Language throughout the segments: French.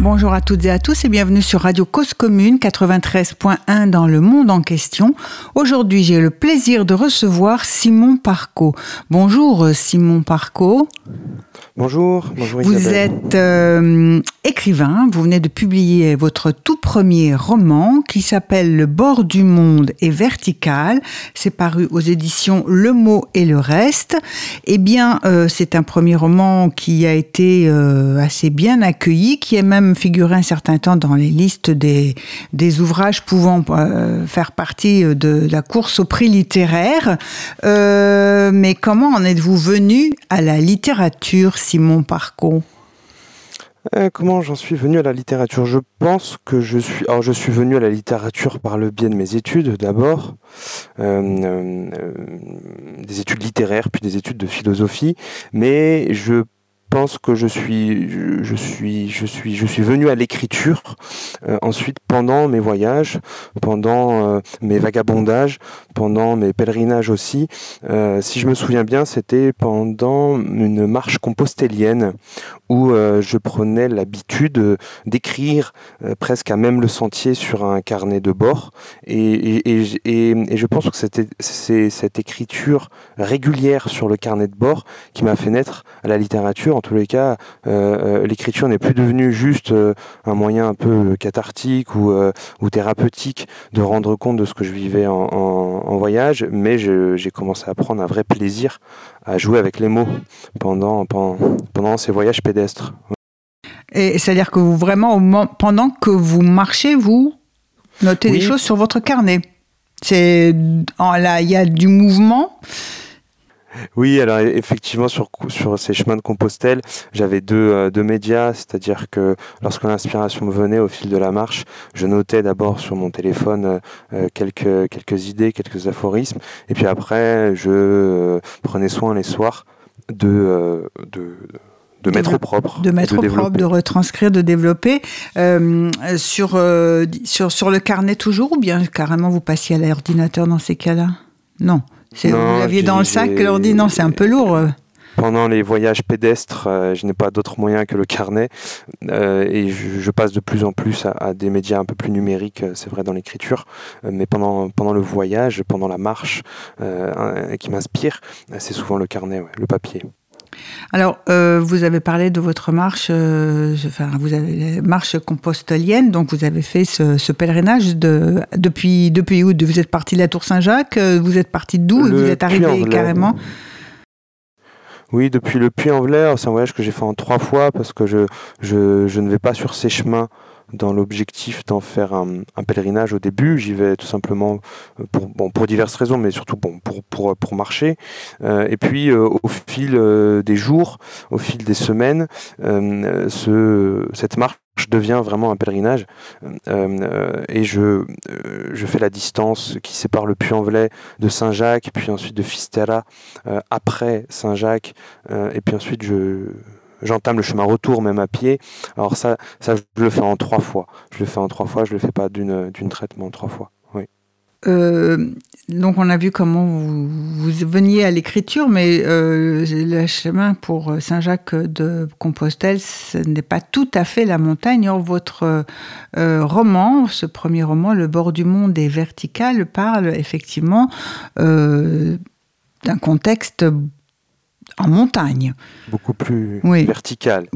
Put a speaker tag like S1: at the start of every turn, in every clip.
S1: Bonjour à toutes et à tous et bienvenue sur Radio Cause Commune 93.1 dans le monde en question. Aujourd'hui, j'ai le plaisir de recevoir Simon Parco. Bonjour Simon Parco.
S2: Bonjour, bonjour
S1: Vous êtes euh, écrivain, vous venez de publier votre tout premier roman qui s'appelle Le bord du monde est vertical. C'est paru aux éditions Le mot et le reste. Eh bien, euh, c'est un premier roman qui a été euh, assez bien accueilli, qui est même figuré un certain temps dans les listes des, des ouvrages pouvant faire partie de la course au prix littéraire. mais comment en êtes-vous venu à la littérature Simon Parco
S2: euh, Comment j'en suis venu à la littérature? Je pense que je suis. Alors, je suis venu à la littérature par le biais de mes études d'abord, euh, euh, des études littéraires, puis des études de philosophie, mais je pense que je suis, je suis, je suis, je suis venu à l'écriture euh, ensuite pendant mes voyages, pendant euh, mes vagabondages, pendant mes pèlerinages aussi. Euh, si je me souviens bien, c'était pendant une marche compostélienne où je prenais l'habitude d'écrire presque à même le sentier sur un carnet de bord. Et, et, et, et je pense que c'est cette écriture régulière sur le carnet de bord qui m'a fait naître à la littérature en tous les cas, euh, euh, l'écriture n'est plus devenue juste euh, un moyen un peu cathartique ou, ou, thérapeutique de rendre compte de ce que je vivais en, voyage, mais j'ai commencé à prendre un vrai plaisir à jouer avec les mots pendant, pendant, ces voyages pédestres.
S1: Et c'est-à-dire que vous vraiment, pendant que vous marchez, vous notez des choses sur votre carnet. C'est là, il y a du mouvement.
S2: Oui, alors effectivement, sur, sur ces chemins de Compostelle, j'avais deux, euh, deux médias, c'est-à-dire que lorsque l'inspiration me venait au fil de la marche, je notais d'abord sur mon téléphone euh, euh, quelques, quelques idées, quelques aphorismes, et puis après, je prenais soin les soirs de, de de mettre au propre.
S1: De mettre au propre, de retranscrire, de développer. sur, sur, sur le carnet toujours ou bien carrément vous passiez à l'ordinateur dans ces cas-là? Non. Vous l'aviez dans le sac, l'ordi, non, c'est un peu lourd. Euh.
S2: Pendant les voyages pédestres, euh, je n'ai pas d'autre moyen que le carnet euh, et je, passe de plus en plus à, des médias un peu plus numériques, c'est vrai dans l'écriture, mais pendant, pendant le voyage, pendant la marche qui m'inspire, c'est souvent le carnet, le papier.
S1: Alors, euh, vous avez parlé de votre marche, euh, enfin, vous avez marche compostelienne, donc vous avez fait ce, pèlerinage de, depuis, depuis où Vous êtes parti de la Tour Saint-Jacques euh, Vous êtes parti d'où Vous êtes arrivé carrément
S2: oui, depuis le Puy-en-Velay, c'est un voyage que j'ai fait en trois fois parce que je, je, je ne vais pas sur ces chemins dans l'objectif d'en faire un, pèlerinage au début. J'y vais tout simplement euh, pour, diverses raisons, mais surtout bon, pour, marcher. Euh, et puis euh, au fil des jours, au fil des semaines, ce, cette marche devient vraiment un pèlerinage et je, je fais la distance qui sépare le Puy-en-Velay de Saint-Jacques, puis ensuite de Fisterra après Saint-Jacques, et puis ensuite je j'entame le chemin retour même à pied. Alors ça, ça, je le fais en trois fois. Je le fais en trois fois, je le fais pas d'une d'une traite, mais en trois fois. Oui.
S1: Euh, donc on a vu comment vous, vous veniez à l'écriture, mais euh, le chemin pour Saint-Jacques de Compostelle, ce n'est pas tout à fait la montagne. Or, votre euh, roman, ce premier roman, Le bord du monde est vertical, parle effectivement d'un contexte en montagne.
S2: Beaucoup plus vertical.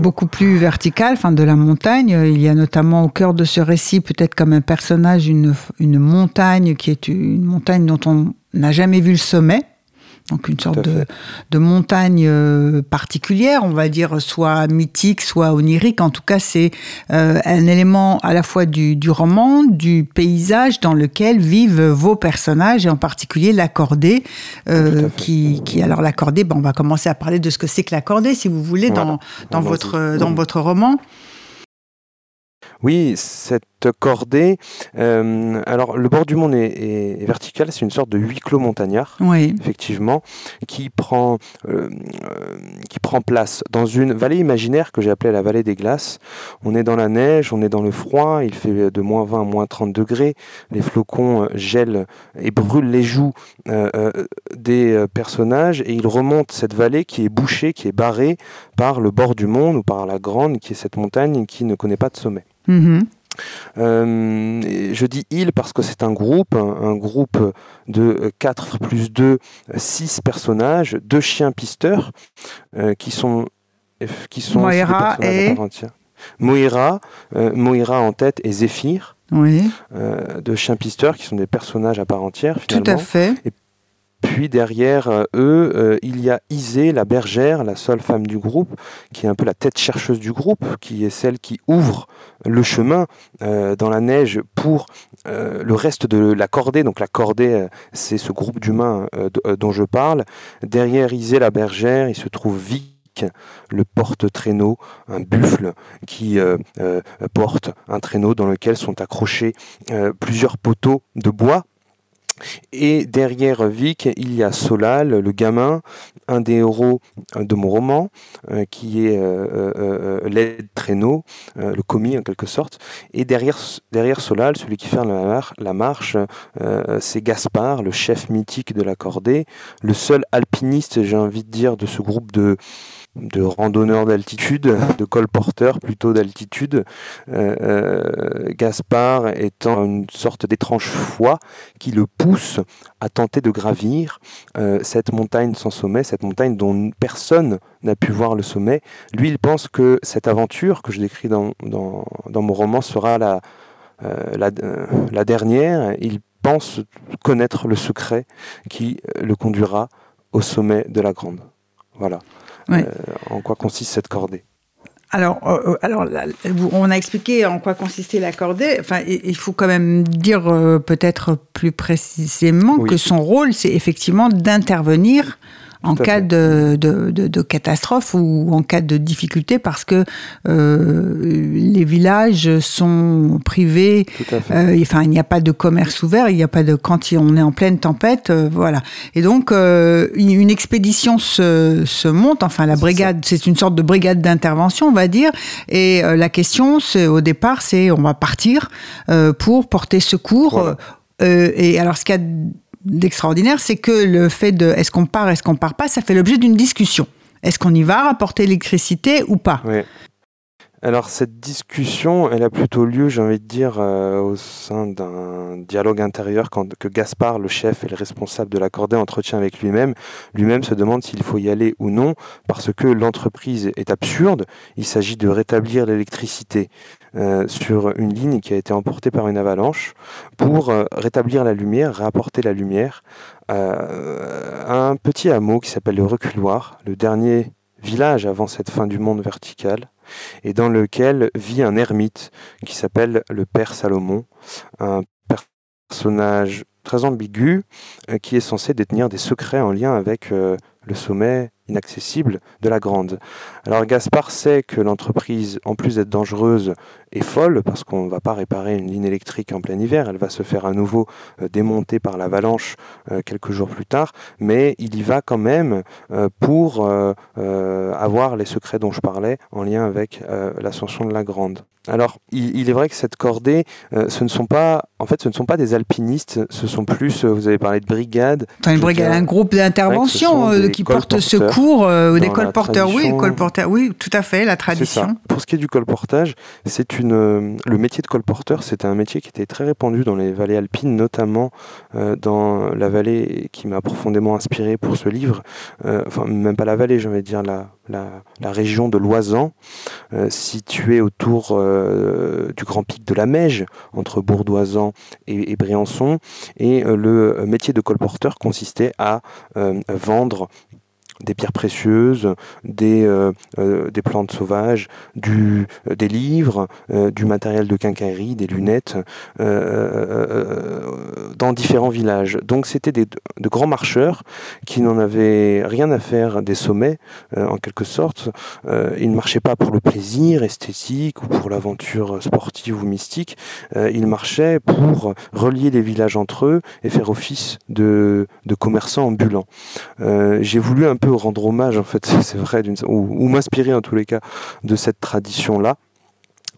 S1: beaucoup plus vertical, enfin de la montagne. Il y a notamment au cœur de ce récit, peut-être comme un personnage, une, une montagne qui est une montagne dont on n'a jamais vu le sommet donc une sorte de, montagne euh, particulière, on va dire, soit mythique, soit onirique. En tout cas, c'est euh, un élément à la fois du, roman, du paysage dans lequel vivent vos personnages, et en particulier l'accordé, euh, qui, qui, alors l'accordé, ben, on va commencer à parler de ce que c'est que l'accordé, si vous voulez, dans, dans, votre, dans votre roman.
S2: Oui, cette cordée. Euh, alors, le bord du monde est, vertical, c'est une sorte de huis clos montagnard,
S1: oui.
S2: effectivement, qui prend, euh, euh, qui prend place dans une vallée imaginaire que j'ai appelée la vallée des glaces. On est dans la neige, on est dans le froid, il fait de moins 20 à moins 30 degrés, les flocons gèlent et brûlent les joues des personnages, et ils remontent cette vallée qui est bouchée, qui est barrée par le bord du monde ou par la grande, qui est cette montagne qui ne connaît pas de sommet.
S1: Mm-hmm.
S2: Euh, je dis il parce que c'est un groupe, un, groupe de 4 plus 2, 6 personnages, deux chiens pisteurs euh, qui sont, qui sont
S1: Moira et...
S2: Moira, euh, Moira en tête et Zéphyr.
S1: Oui.
S2: de chiens pisteurs qui sont des personnages à part entière.
S1: Tout à fait.
S2: Puis derrière euh, eux, euh, il y a Isée, la bergère, la seule femme du groupe, qui est un peu la tête chercheuse du groupe, qui est celle qui ouvre le chemin euh, dans la neige pour le reste de la cordée. Donc la cordée, c'est ce groupe d'humains dont je parle. Derrière Isée, la bergère, il se trouve Vic, le porte-traîneau, un buffle qui porte un traîneau dans lequel sont accrochés plusieurs poteaux de bois et derrière Vic, il y a Solal, le gamin, un des héros de mon roman, euh, qui est euh, euh, l'aide traîneau, le commis en quelque sorte. Et derrière, derrière Solal, celui qui fait la, marche, c'est Gaspard, le chef mythique de la cordée, le seul alpiniste, j'ai envie de dire, de ce groupe de de randonneurs d'altitude, de colporteurs plutôt d'altitude. Euh, euh, Gaspard étant une sorte d'étrange foi qui le pousse à tenter de gravir euh, cette montagne sans sommet, cette montagne dont personne n'a pu voir le sommet. Lui, il pense que cette aventure que je décris dans, dans, mon roman sera la, la, la dernière. Il pense connaître le secret qui le conduira au sommet de la Grande. Voilà. Euh, en quoi consiste cette cordée?
S1: Alors, euh, euh, alors, on a expliqué en quoi consistait la cordée. Enfin, il faut quand même dire peut-être plus précisément que son rôle, c'est effectivement d'intervenir en cas de, de, de, catastrophe ou en cas de difficulté parce que euh, les villages sont privés. Euh, enfin, il n'y a pas de commerce ouvert, il n'y a pas de quand on est en pleine tempête, euh, voilà. Et donc euh, une expédition se, se, monte. Enfin, la brigade, c'est une sorte de brigade d'intervention, on va dire. Et la question, c'est au départ, c'est on va partir pour porter secours. et alors, ce qu'il y a d'extraordinaire, c'est que le fait de est-ce qu'on part, est-ce qu'on part pas, ça fait l'objet d'une discussion. Est-ce qu'on y va rapporter l'électricité ou pas?
S2: Alors cette discussion, elle a plutôt lieu, j'ai envie de dire, euh, au sein d'un dialogue intérieur quand, que Gaspard, le chef et le responsable de la cordée, entretient avec lui-même. Lui-même se demande s'il faut y aller ou non, parce que l'entreprise est absurde. Il s'agit de rétablir l'électricité euh, sur une ligne qui a été emportée par une avalanche pour euh, rétablir la lumière, réapporter la lumière à un petit hameau qui s'appelle le Reculoir, le dernier village avant cette fin du monde verticale et dans lequel vit un ermite qui s'appelle le Père Salomon, un personnage très ambigu euh, qui est censé détenir des secrets en lien avec euh, le sommet inaccessible de la Grande. Alors Gaspard sait que l'entreprise, en plus d'être dangereuse, est folle parce qu'on ne va pas réparer une ligne électrique en plein hiver, elle va se faire à nouveau euh, démonter par l'avalanche euh, quelques jours plus tard, mais il y va quand même euh, pour avoir les secrets dont je parlais en lien avec l'ascension de la Grande. Alors, il, est vrai que cette cordée, ce ne sont pas, en fait, ce ne sont pas des alpinistes, ce sont plus, vous avez parlé de brigade.
S1: une brigade, un groupe d'intervention qui porte secours, ou des colporteurs, oui, colporteurs, oui, tout à fait, la tradition.
S2: Pour ce qui est du colportage, c'est une euh, le métier de colporteur, c'était un métier qui était très répandu dans les vallées alpines, notamment euh, dans la vallée qui m'a profondément inspiré pour ce livre. Euh, enfin, même pas la vallée, j'ai envie de dire la, région de l'Oisan, située autour du grand pic de la Meige, entre Bourdoisan et, et Briançon. Et le métier de colporteur consistait à vendre des pierres précieuses, des, des plantes sauvages, du, des livres, du matériel de quincaillerie, des lunettes, dans différents villages. Donc c'était de grands marcheurs qui n'en avaient rien à faire des sommets, en quelque sorte. ils ne marchaient pas pour le plaisir esthétique ou pour l'aventure sportive ou mystique. ils marchaient pour relier les villages entre eux et faire office de, de commerçants ambulants. Euh, j'ai voulu un peu rendre hommage, en fait, c'est vrai, ou, m'inspirer en tous les cas de cette tradition-là.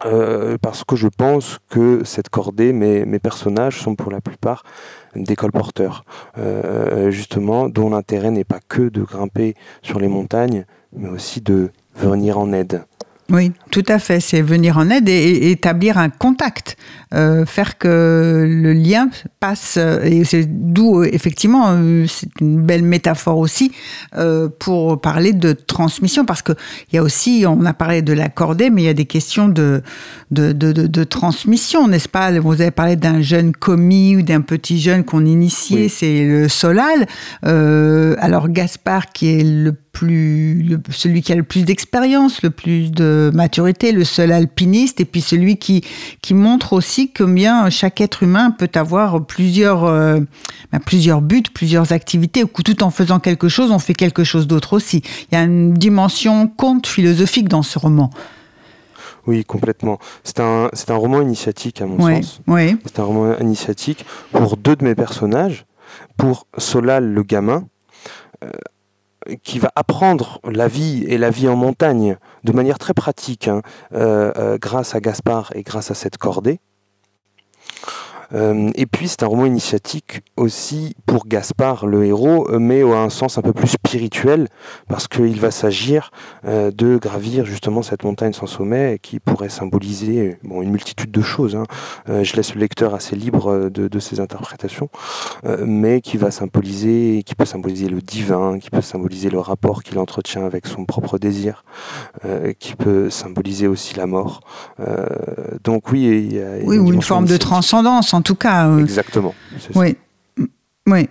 S2: Euh, parce que je pense que cette cordée, mes, mes personnages sont pour la plupart des colporteurs, euh, justement, dont l'intérêt n'est pas que de grimper sur les montagnes, mais aussi de venir en aide.
S1: Oui, tout à fait. C'est venir en aide et, établir un contact, euh, faire que le lien passe. Et c'est d'où, effectivement, euh, c'est une belle métaphore aussi euh, pour parler de transmission, parce que il y a aussi, on a parlé de la cordée, mais il y a des questions de de, de, de, transmission, n'est-ce pas? Vous avez parlé d'un jeune commis ou d'un petit jeune qu'on initiait, c'est le solal. alors Gaspard, qui est le plus, celui qui a le plus d'expérience, le plus de maturité, le seul alpiniste, et puis celui qui, qui montre aussi combien chaque être humain peut avoir plusieurs, euh, ben, plusieurs buts, plusieurs activités, ou tout en faisant quelque chose, on fait quelque chose d'autre aussi. Il y a une dimension conte philosophique dans ce roman.
S2: Oui, complètement. C'est un, c'est un roman initiatique à mon sens.
S1: Oui.
S2: C'est un roman initiatique pour deux de mes personnages, pour Solal le gamin, euh, qui va apprendre la vie et la vie en montagne de manière très pratique, hein, euh, euh, grâce à Gaspard et grâce à cette cordée. Euh, et puis c'est un roman initiatique aussi pour Gaspard, le héros, mais à un sens un peu plus spirituel, parce qu'il va s'agir euh, de gravir justement cette montagne sans sommet qui pourrait symboliser bon, une multitude de choses. Hein. Euh, je laisse le lecteur assez libre de, de ses interprétations, mais qui va symboliser, qui peut symboliser le divin, qui peut symboliser le rapport qu'il entretient avec son propre désir, qui peut symboliser aussi la mort. donc oui, il y a,
S1: oui, ou une forme de transcendance en tout cas.
S2: Euh, Exactement.
S1: Oui. Oui.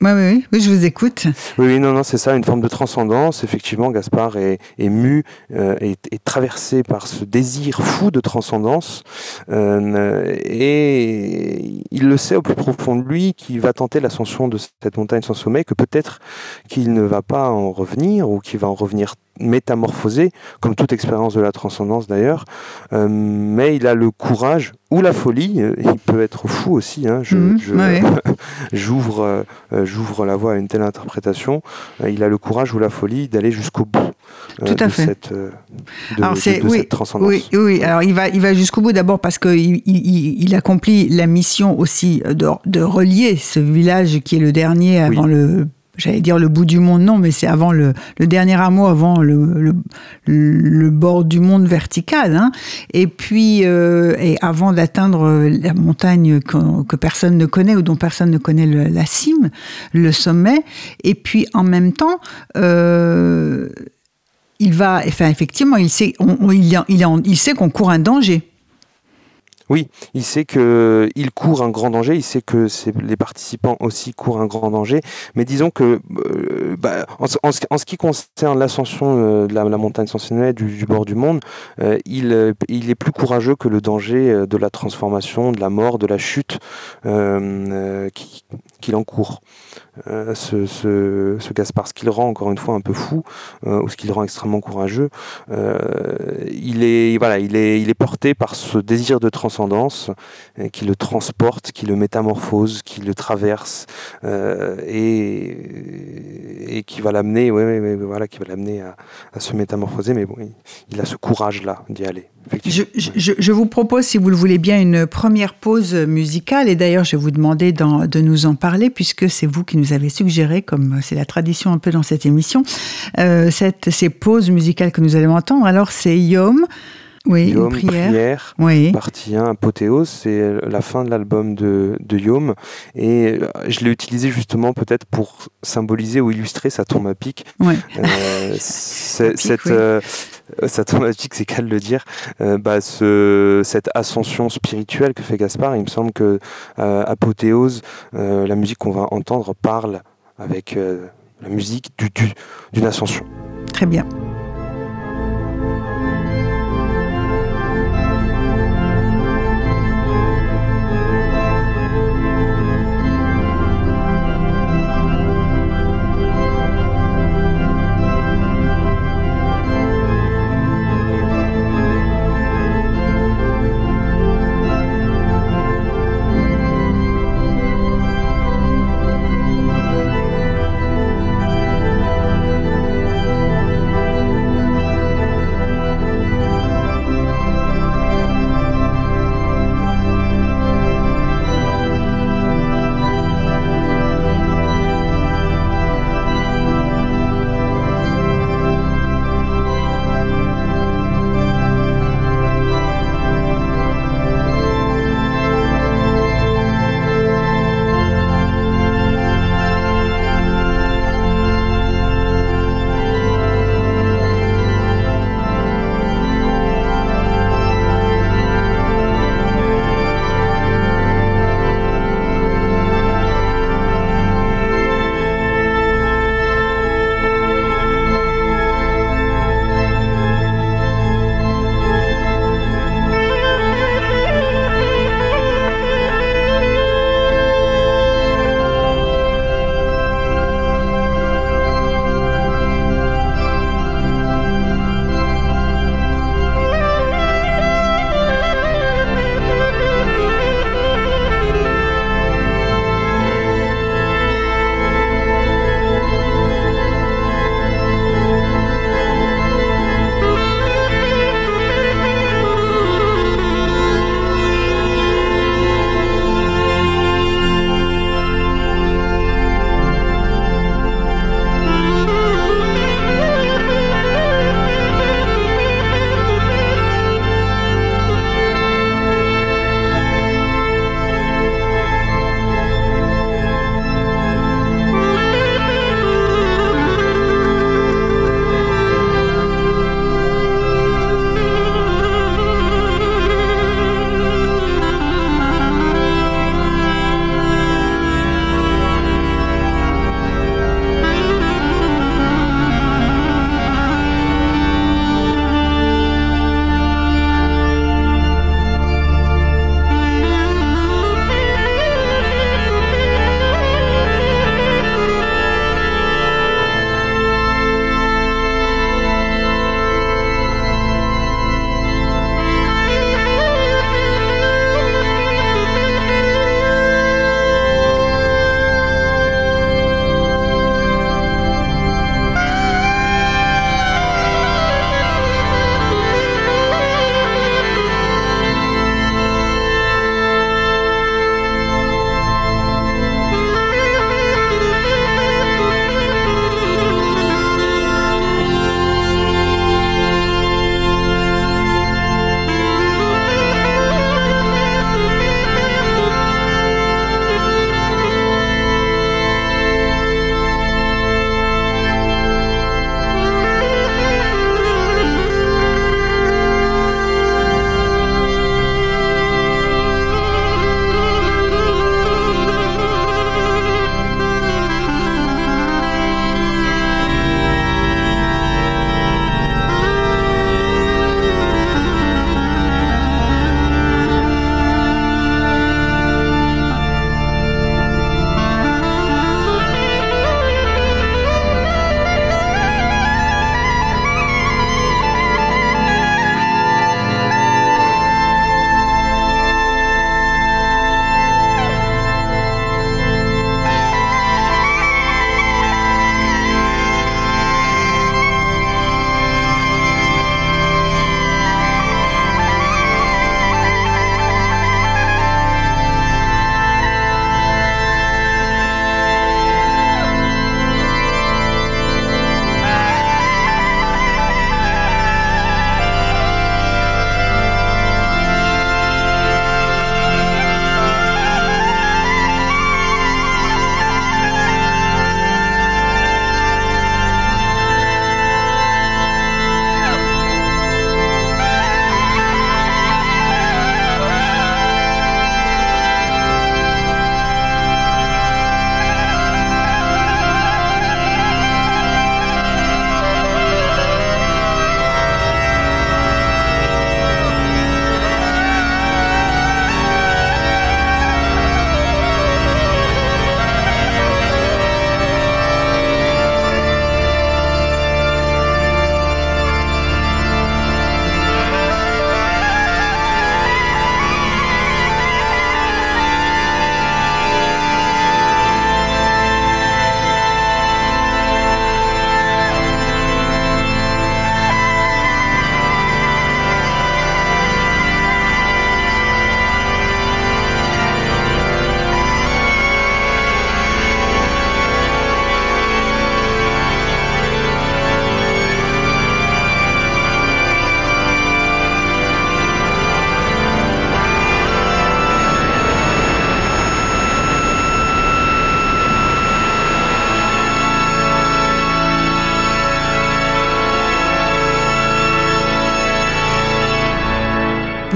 S1: Oui, oui, oui, je vous écoute.
S2: Oui, non, non, c'est ça, une forme de transcendance. Effectivement, Gaspard est, est mu, euh, est, traversé par ce désir fou de transcendance. Euh, et il le sait au plus profond de lui qu'il va tenter l'ascension de cette montagne sans sommet, que peut-être qu'il ne va pas en revenir ou qu'il va en revenir métamorphosé, comme toute expérience de la transcendance d'ailleurs, euh, mais il a le courage ou la folie, euh, il peut être fou aussi, hein, mhm, j'ouvre euh, j'ouvre la voie à une telle interprétation, il a le courage ou la folie d'aller jusqu'au bout
S1: Tout à
S2: de,
S1: fait.
S2: Cette, de, alors cette transcendance.
S1: Oui, oui, alors il va, il va jusqu'au bout d'abord parce qu'il il, il, accomplit la mission aussi de, de, relier ce village qui est le dernier avant le j'allais dire le bout du monde, non, mais c'est avant le, le, dernier hameau, avant le, le, bord du monde vertical. Hein. Et puis, euh, et avant d'atteindre la montagne que, que, personne ne connaît ou dont personne ne connaît la cime, le sommet. Et puis, en même temps, euh, il va, enfin, effectivement, il sait, on, il, il, il sait qu'on court un danger.
S2: Oui, il sait que il court un grand danger, il sait que les participants aussi courent un grand danger, mais disons que euh, bah, en, ce, qui concerne l'ascension euh, de la, montagne sensationnelle du, du, bord du monde, euh, il est plus courageux que le danger de la transformation, de la mort, de la chute qu'il encourt. Euh, ce, ce, ce, Gaspard, ce qui le rend encore une fois un peu fou, euh, ou ce qui le rend extrêmement courageux, euh, il, est, voilà, il, est, il est porté par ce désir de transcendance qui le transporte, qui le métamorphose, qui le traverse, et, et qui va l'amener ouais, voilà, à, se métamorphoser, mais bon, il a ce courage-là d'y aller.
S1: Je, vous propose, si vous le voulez bien, une première pause musicale. Et d'ailleurs, je vais vous demander de nous en parler, puisque c'est vous qui nous avez suggéré, comme c'est la tradition un peu dans cette émission, euh, ces pauses musicales que nous allons entendre. Alors, c'est Yom. Oui,
S2: Yom,
S1: une prière.
S2: prière
S1: oui.
S2: Partie 1, apothéose, c'est la fin de l'album de, de Yom. Et euh, je l'ai utilisé justement peut-être pour symboliser ou illustrer sa tombe à pic. Euh, cette, oui. euh, sa tombe à pic, c'est qu'à le dire. Euh, bah, ce, cette ascension spirituelle que fait Gaspard, il me semble que apothéose, la musique qu'on va entendre, parle avec la musique d'une ascension.
S1: Très bien.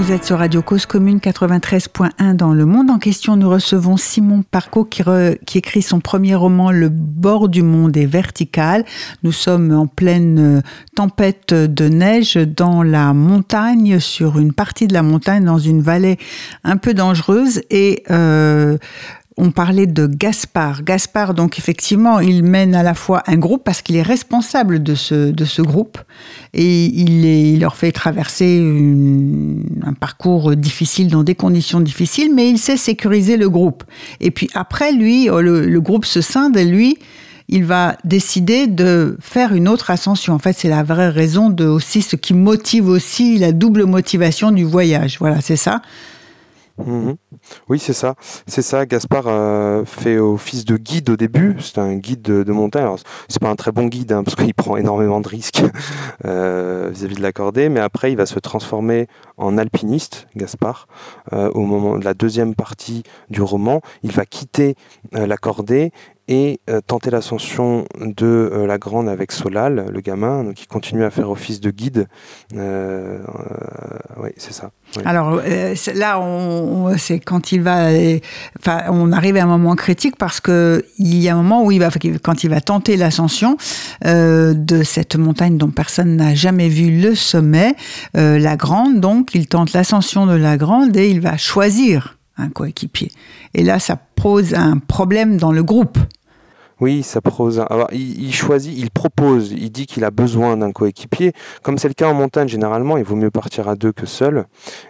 S1: Vous êtes sur Radio Cause Commune 93.1 dans le monde en question. Nous recevons Simon Parco qui, écrit son premier roman Le bord du monde est vertical. Nous sommes en pleine euh, tempête de neige dans la montagne, sur une partie de la montagne, dans une vallée un peu dangereuse et euh, on parlait de Gaspard. Gaspard, donc effectivement, il mène à la fois un groupe parce qu'il est responsable de ce, de ce groupe et il, leur fait traverser un parcours difficile dans des conditions difficiles, mais il sait sécuriser le groupe. Et puis après, lui, oh, le, groupe se scinde et lui, il va décider de faire une autre ascension. En fait, c'est la vraie raison de aussi ce qui motive aussi la double motivation du voyage. Voilà, c'est ça.
S2: Mhm. Oui, c'est ça. C'est ça. Gaspard euh, fait office de guide au début. C'est un guide de, montagne. C'est pas un très bon guide hein, parce qu'il prend énormément de risques euh, vis-à-vis de l'accordé. Mais après, il va se transformer en alpiniste, Gaspard, euh, au moment de la deuxième partie du roman. Il va quitter l'accordé et euh, tenter l'ascension de euh, la grande avec Solal, le gamin, il continue à faire office de guide. Euh, oui, c'est ça.
S1: Alors là, on, c'est quand il va, enfin, on arrive à un moment critique parce que il y a un moment où il va, quand il va tenter l'ascension de cette montagne dont personne n'a jamais vu le sommet, la grande, donc il tente l'ascension de la grande et il va choisir un coéquipier. Et là, ça pose un problème dans le groupe.
S2: Oui, ça pose. Alors, il, choisit, il propose, il dit qu'il a besoin d'un coéquipier. Comme c'est le cas en montagne, généralement, il vaut mieux partir à deux que seul.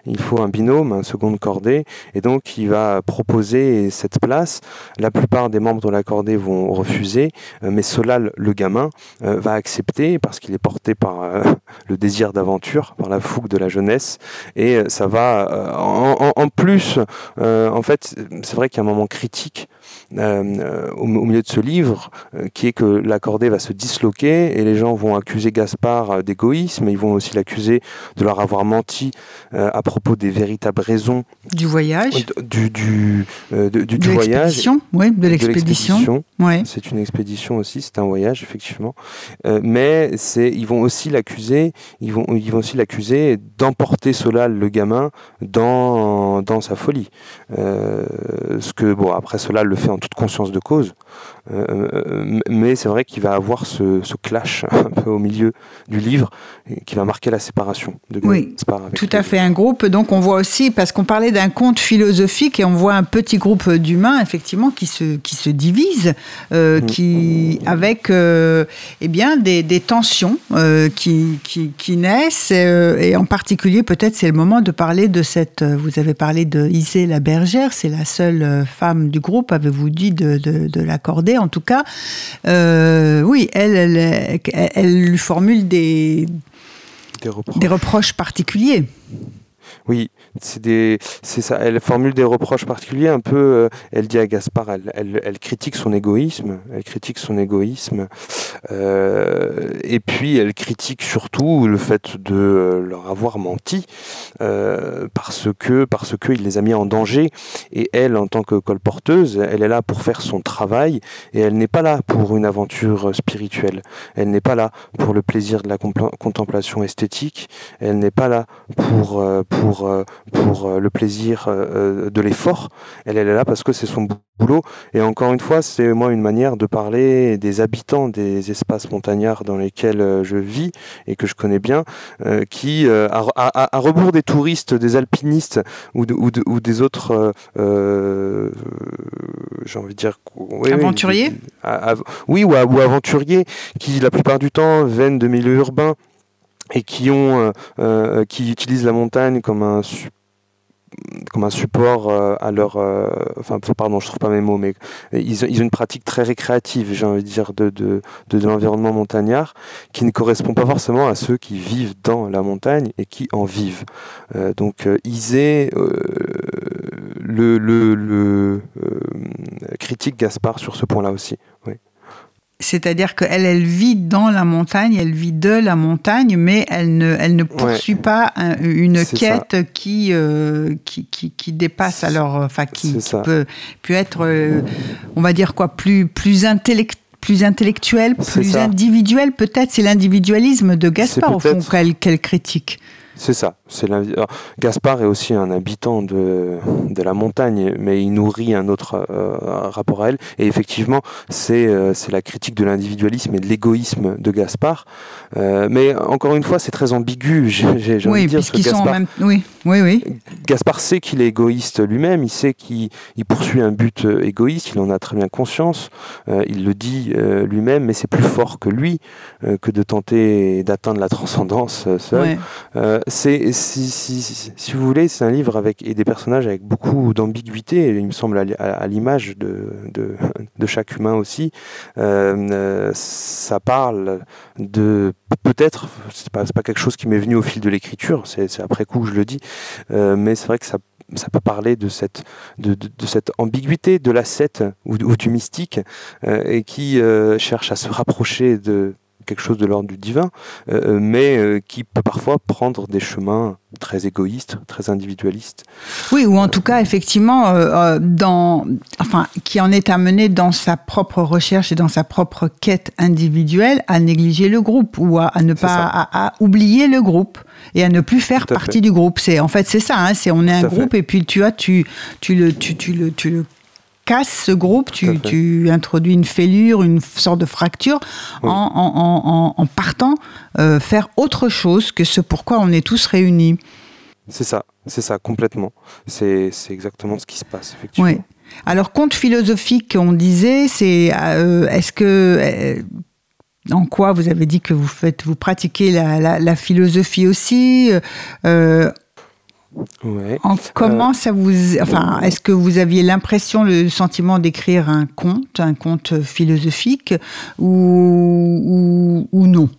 S2: Il faut un binôme, un second cordée. Et donc, il va proposer cette place. La plupart des membres de la cordée vont refuser. Euh, mais Solal, le gamin, euh, va accepter parce qu'il est porté par euh, le désir d'aventure, par la fougue de la jeunesse. Et ça va, en, en, plus, en fait, c'est vrai qu'il y a un moment critique au milieu de ce livre euh, qui est que l'accordé va se disloquer et les gens vont accuser Gaspard euh, d'égoïsme, ils vont aussi l'accuser de leur avoir menti euh, à propos des véritables raisons
S1: du voyage,
S2: du, du, du, voyage,
S1: oui, de l'expédition. Ouais.
S2: C'est une expédition aussi, c'est un voyage effectivement, mais c'est ils vont aussi l'accuser, ils vont ils vont aussi l'accuser d'emporter Solal le gamin dans dans sa folie. ce que bon après Solal le fait en toute conscience de cause. Euh, mais c'est vrai qu'il va avoir ce, clash un peu au milieu du livre qui va marquer la séparation
S1: de Oui, tout à fait. Un groupe, donc on voit aussi, parce qu'on parlait d'un conte philosophique et on voit un petit groupe d'humains, effectivement, qui se, qui se divise, euh, mm. qui, avec euh, eh bien, des, des tensions qui, qui, qui, naissent. et en particulier, peut-être, c'est le moment de parler de cette. Vous avez parlé de Isée la bergère, c'est la seule femme du groupe, avez-vous dit, de, de, de l'accorder en tout cas, euh, oui, elle, elle, elle, lui formule des, des reproches particuliers.
S2: Oui, c'est des, c'est ça. Elle formule des reproches particuliers, un peu. Euh, elle dit à Gaspard, elle, elle, elle, critique son égoïsme. Elle critique son égoïsme. Euh, et puis elle critique surtout le fait de euh, leur avoir menti parce que parce que il les a mis en danger. Et elle, en tant que colporteuse, elle est là pour faire son travail et elle n'est pas là pour une aventure spirituelle. Elle n'est pas là pour le plaisir de la contemplation esthétique. Elle n'est pas là pour pour pour, euh, le plaisir euh, de l'effort. Elle, elle est là parce que c'est son boulot. Et encore une fois, c'est moi une manière de parler des habitants des espaces montagnards dans lesquels je vis et que je connais bien, qui, à, rebours des touristes, des alpinistes ou, ou, des autres, j'ai envie de dire,
S1: aventuriers?
S2: Oui, ou, ou aventuriers qui la plupart du temps viennent de milieux urbains et qui ont euh, euh, qui utilisent la montagne comme un comme un support euh, à leur enfin pardon je trouve pas mes mots mais ils, ont une pratique très récréative j'ai envie de dire de, de, de, l'environnement montagnard qui ne correspond pas forcément à ceux qui vivent dans la montagne et qui en vivent donc Isée le, le, critique Gaspard sur ce point là aussi.
S1: C'est-à-dire qu'elle, elle vit dans la montagne, elle vit de la montagne, mais elle ne, elle ne poursuit pas une quête qui, euh, qui, qui, qui, dépasse alors, enfin, qui, peut, peut être, euh, on va dire quoi, plus, plus intellectuelle plus intellectuel, plus individuel, peut-être c'est l'individualisme de Gaspard au fond qu'elle critique.
S2: C'est ça. C'est Gaspard est aussi un habitant de, de la montagne, mais il nourrit un autre euh, rapport à elle. Et effectivement, c'est euh, c'est la critique de l'individualisme et de l'égoïsme de Gaspard. Euh, mais encore une fois, c'est très ambigu. J'ai
S1: oui, puisqu'ils sont même. Oui, oui, oui.
S2: Gaspard sait qu'il est égoïste lui-même. Il sait qu'il poursuit un but égoïste. Il en a très bien conscience. il le dit lui-même, mais c'est plus fort que lui que de tenter d'atteindre la transcendance seul c'est si, si, vous voulez, c'est un livre avec et des personnages avec beaucoup d'ambiguïté. Il me semble à, l'image de, de, chaque humain aussi. Euh, ça parle de peut-être, c'est pas, pas quelque chose qui m'est venu au fil de l'écriture. C'est après coup que je le dis, euh, mais c'est vrai que ça peut parler de cette, ambiguïté de l'ascète ou, du mystique euh, et qui cherche à se rapprocher de, quelque chose de l'ordre du divin, euh, euh, mais euh, qui peut parfois prendre des chemins très égoïstes, très individualistes.
S1: Oui, ou en tout cas, effectivement, dans, enfin, qui en est amené dans sa propre recherche et dans sa propre quête individuelle à négliger le groupe ou à, ne pas à, oublier le groupe et à ne plus faire partie du groupe. C'est en fait c'est ça. Hein, c'est on est un groupe et puis tu as tu tu le tu, tu le tu le casses ce groupe, tu, introduis une fêlure, une sorte de fracture, en, partant euh, faire autre chose que ce pourquoi on est tous réunis.
S2: C'est ça, c'est ça, complètement. C'est exactement ce qui se passe, effectivement. Oui.
S1: Alors, conte philosophique, on disait, c'est euh, est-ce que euh, en quoi vous avez dit que vous faites, vous pratiquez la, philosophie aussi en comment ça vous, enfin, est-ce que vous aviez l'impression, le sentiment d'écrire un conte, un conte philosophique, ou, ou non?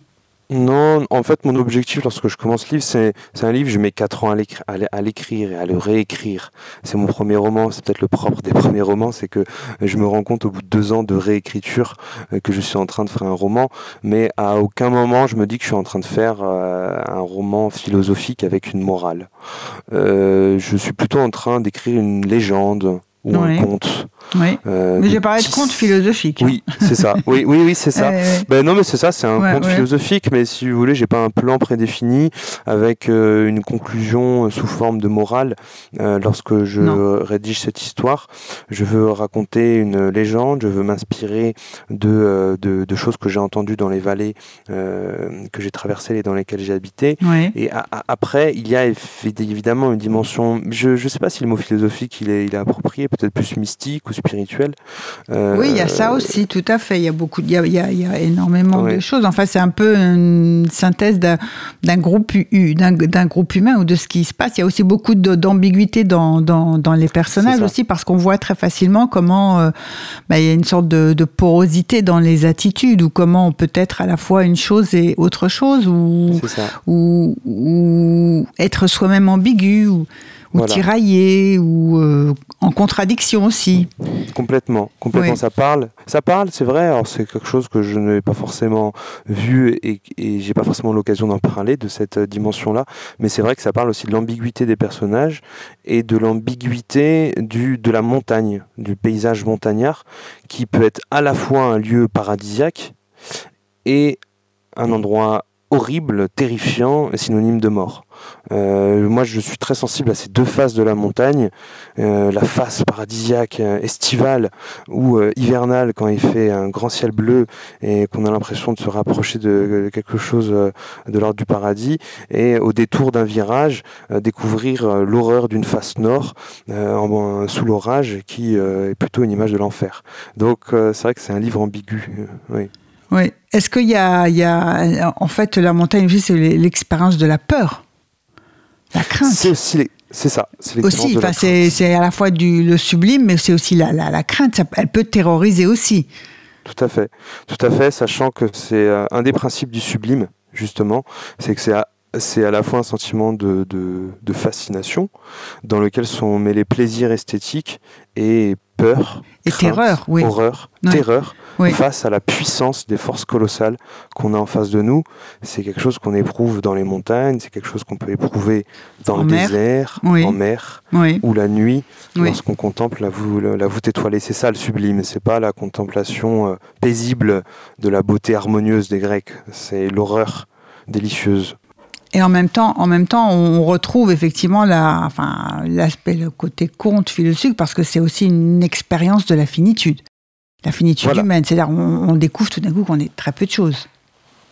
S2: Non, en fait, mon objectif lorsque je commence ce livre, c'est, un livre, je mets 4 ans à l'écrire et à le réécrire. C'est mon premier roman, c'est peut-être le propre des premiers romans, c'est que je me rends compte au bout de deux ans de réécriture euh, que je suis en train de faire un roman, mais à aucun moment je me dis que je suis en train de faire euh, un roman philosophique avec une morale. Euh, je suis plutôt en train d'écrire une légende, ou un conte.
S1: Oui. Euh, mais j'ai parlé de conte philosophique.
S2: Oui, c'est ça. Oui, oui, oui, c'est ça. Ben non, mais c'est ça, c'est un conte philosophique. Mais si vous voulez, j'ai pas un plan prédéfini avec euh, une conclusion sous forme de morale. Euh, lorsque je rédige cette histoire, je veux raconter une légende. Je veux m'inspirer de, de, de, choses que j'ai entendues dans les vallées que j'ai traversées et dans lesquelles j'ai habité. Et après, il y a évidemment une dimension. Je ne sais pas si le mot philosophique il est, il est approprié peut-être plus mystique ou
S1: Euh, oui, il y a ça aussi, tout à fait. Il y a beaucoup, il y a, il y a, énormément de choses. Enfin, c'est un peu une synthèse d'un groupe, d'un groupe humain ou de ce qui se passe. Il y a aussi beaucoup d'ambiguïté dans, dans, dans, les personnages aussi, parce qu'on voit très facilement comment euh, bah, il y a une sorte de, de, porosité dans les attitudes, ou comment on peut être à la fois une chose et autre chose, ou, ou, ou, être soi-même ambigu. Ou, ou tiraillé ou euh, en contradiction aussi.
S2: Complètement, complètement. Ça parle, ça parle, c'est vrai. Alors c'est quelque chose que je n'ai pas forcément vu et, et j'ai pas forcément l'occasion d'en parler de cette dimension-là. Mais c'est vrai que ça parle aussi de l'ambiguïté des personnages et de l'ambiguïté du de la montagne, du paysage montagnard, qui peut être à la fois un lieu paradisiaque et un endroit horrible, terrifiant, synonyme de mort. Euh, moi, je suis très sensible à ces deux faces de la montagne, euh, la face paradisiaque, euh, estivale ou hivernale quand il fait un grand ciel bleu et qu'on a l'impression de se rapprocher de, quelque chose de l'ordre du paradis, et au détour d'un virage, découvrir l'horreur d'une face nord en, sous l'orage qui est plutôt une image de l'enfer. Donc, c'est vrai que c'est un livre ambigu. oui.
S1: Oui. Est-ce qu'il y, y a, en fait, la montagne, c'est l'expérience de la peur la crainte.
S2: C'est aussi c'est ça.
S1: Aussi, c'est à la fois du, le sublime, mais c'est aussi la, la, crainte. elle peut terroriser aussi.
S2: Tout à fait. Tout à fait, sachant que c'est euh, un des principes du sublime, justement, c'est que c'est à, c'est à la fois un sentiment de, de, de, fascination, dans lequel sont mêlés plaisirs esthétiques et peur,
S1: et terreur, oui.
S2: horreur, terreur, face à la puissance des forces colossales qu'on a en face de nous. C'est quelque chose qu'on éprouve dans les montagnes, c'est quelque chose qu'on peut éprouver dans le désert, en mer, ou la nuit, lorsqu'on contemple la, voûte étoilée. C'est ça le sublime, c'est pas la contemplation euh, paisible de la beauté harmonieuse des Grecs, c'est l'horreur délicieuse.
S1: Et en même temps, en même temps, on retrouve effectivement la, enfin, l'aspect, le côté conte philosophique, parce que c'est aussi une expérience de la finitude, la finitude humaine. C'est-à-dire, on, découvre tout d'un coup qu'on est très peu de choses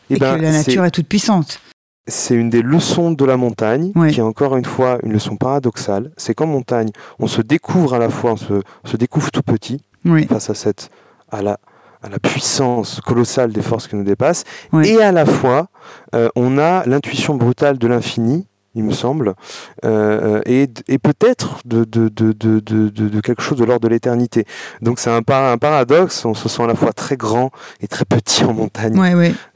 S1: eh et, ben, que la nature est... toute puissante.
S2: C'est une des leçons de la montagne, qui est encore une fois une leçon paradoxale. C'est qu'en montagne, on se découvre à la fois, on se, découvre tout petit face à cette, à la, à la puissance colossale des forces qui nous dépassent, et à la fois, euh, on a l'intuition brutale de l'infini il me semble, euh, et, peut-être de, de, quelque chose de l'ordre de l'éternité. Donc c'est un, un, paradoxe, on se sent à la fois très grand et très petit en montagne,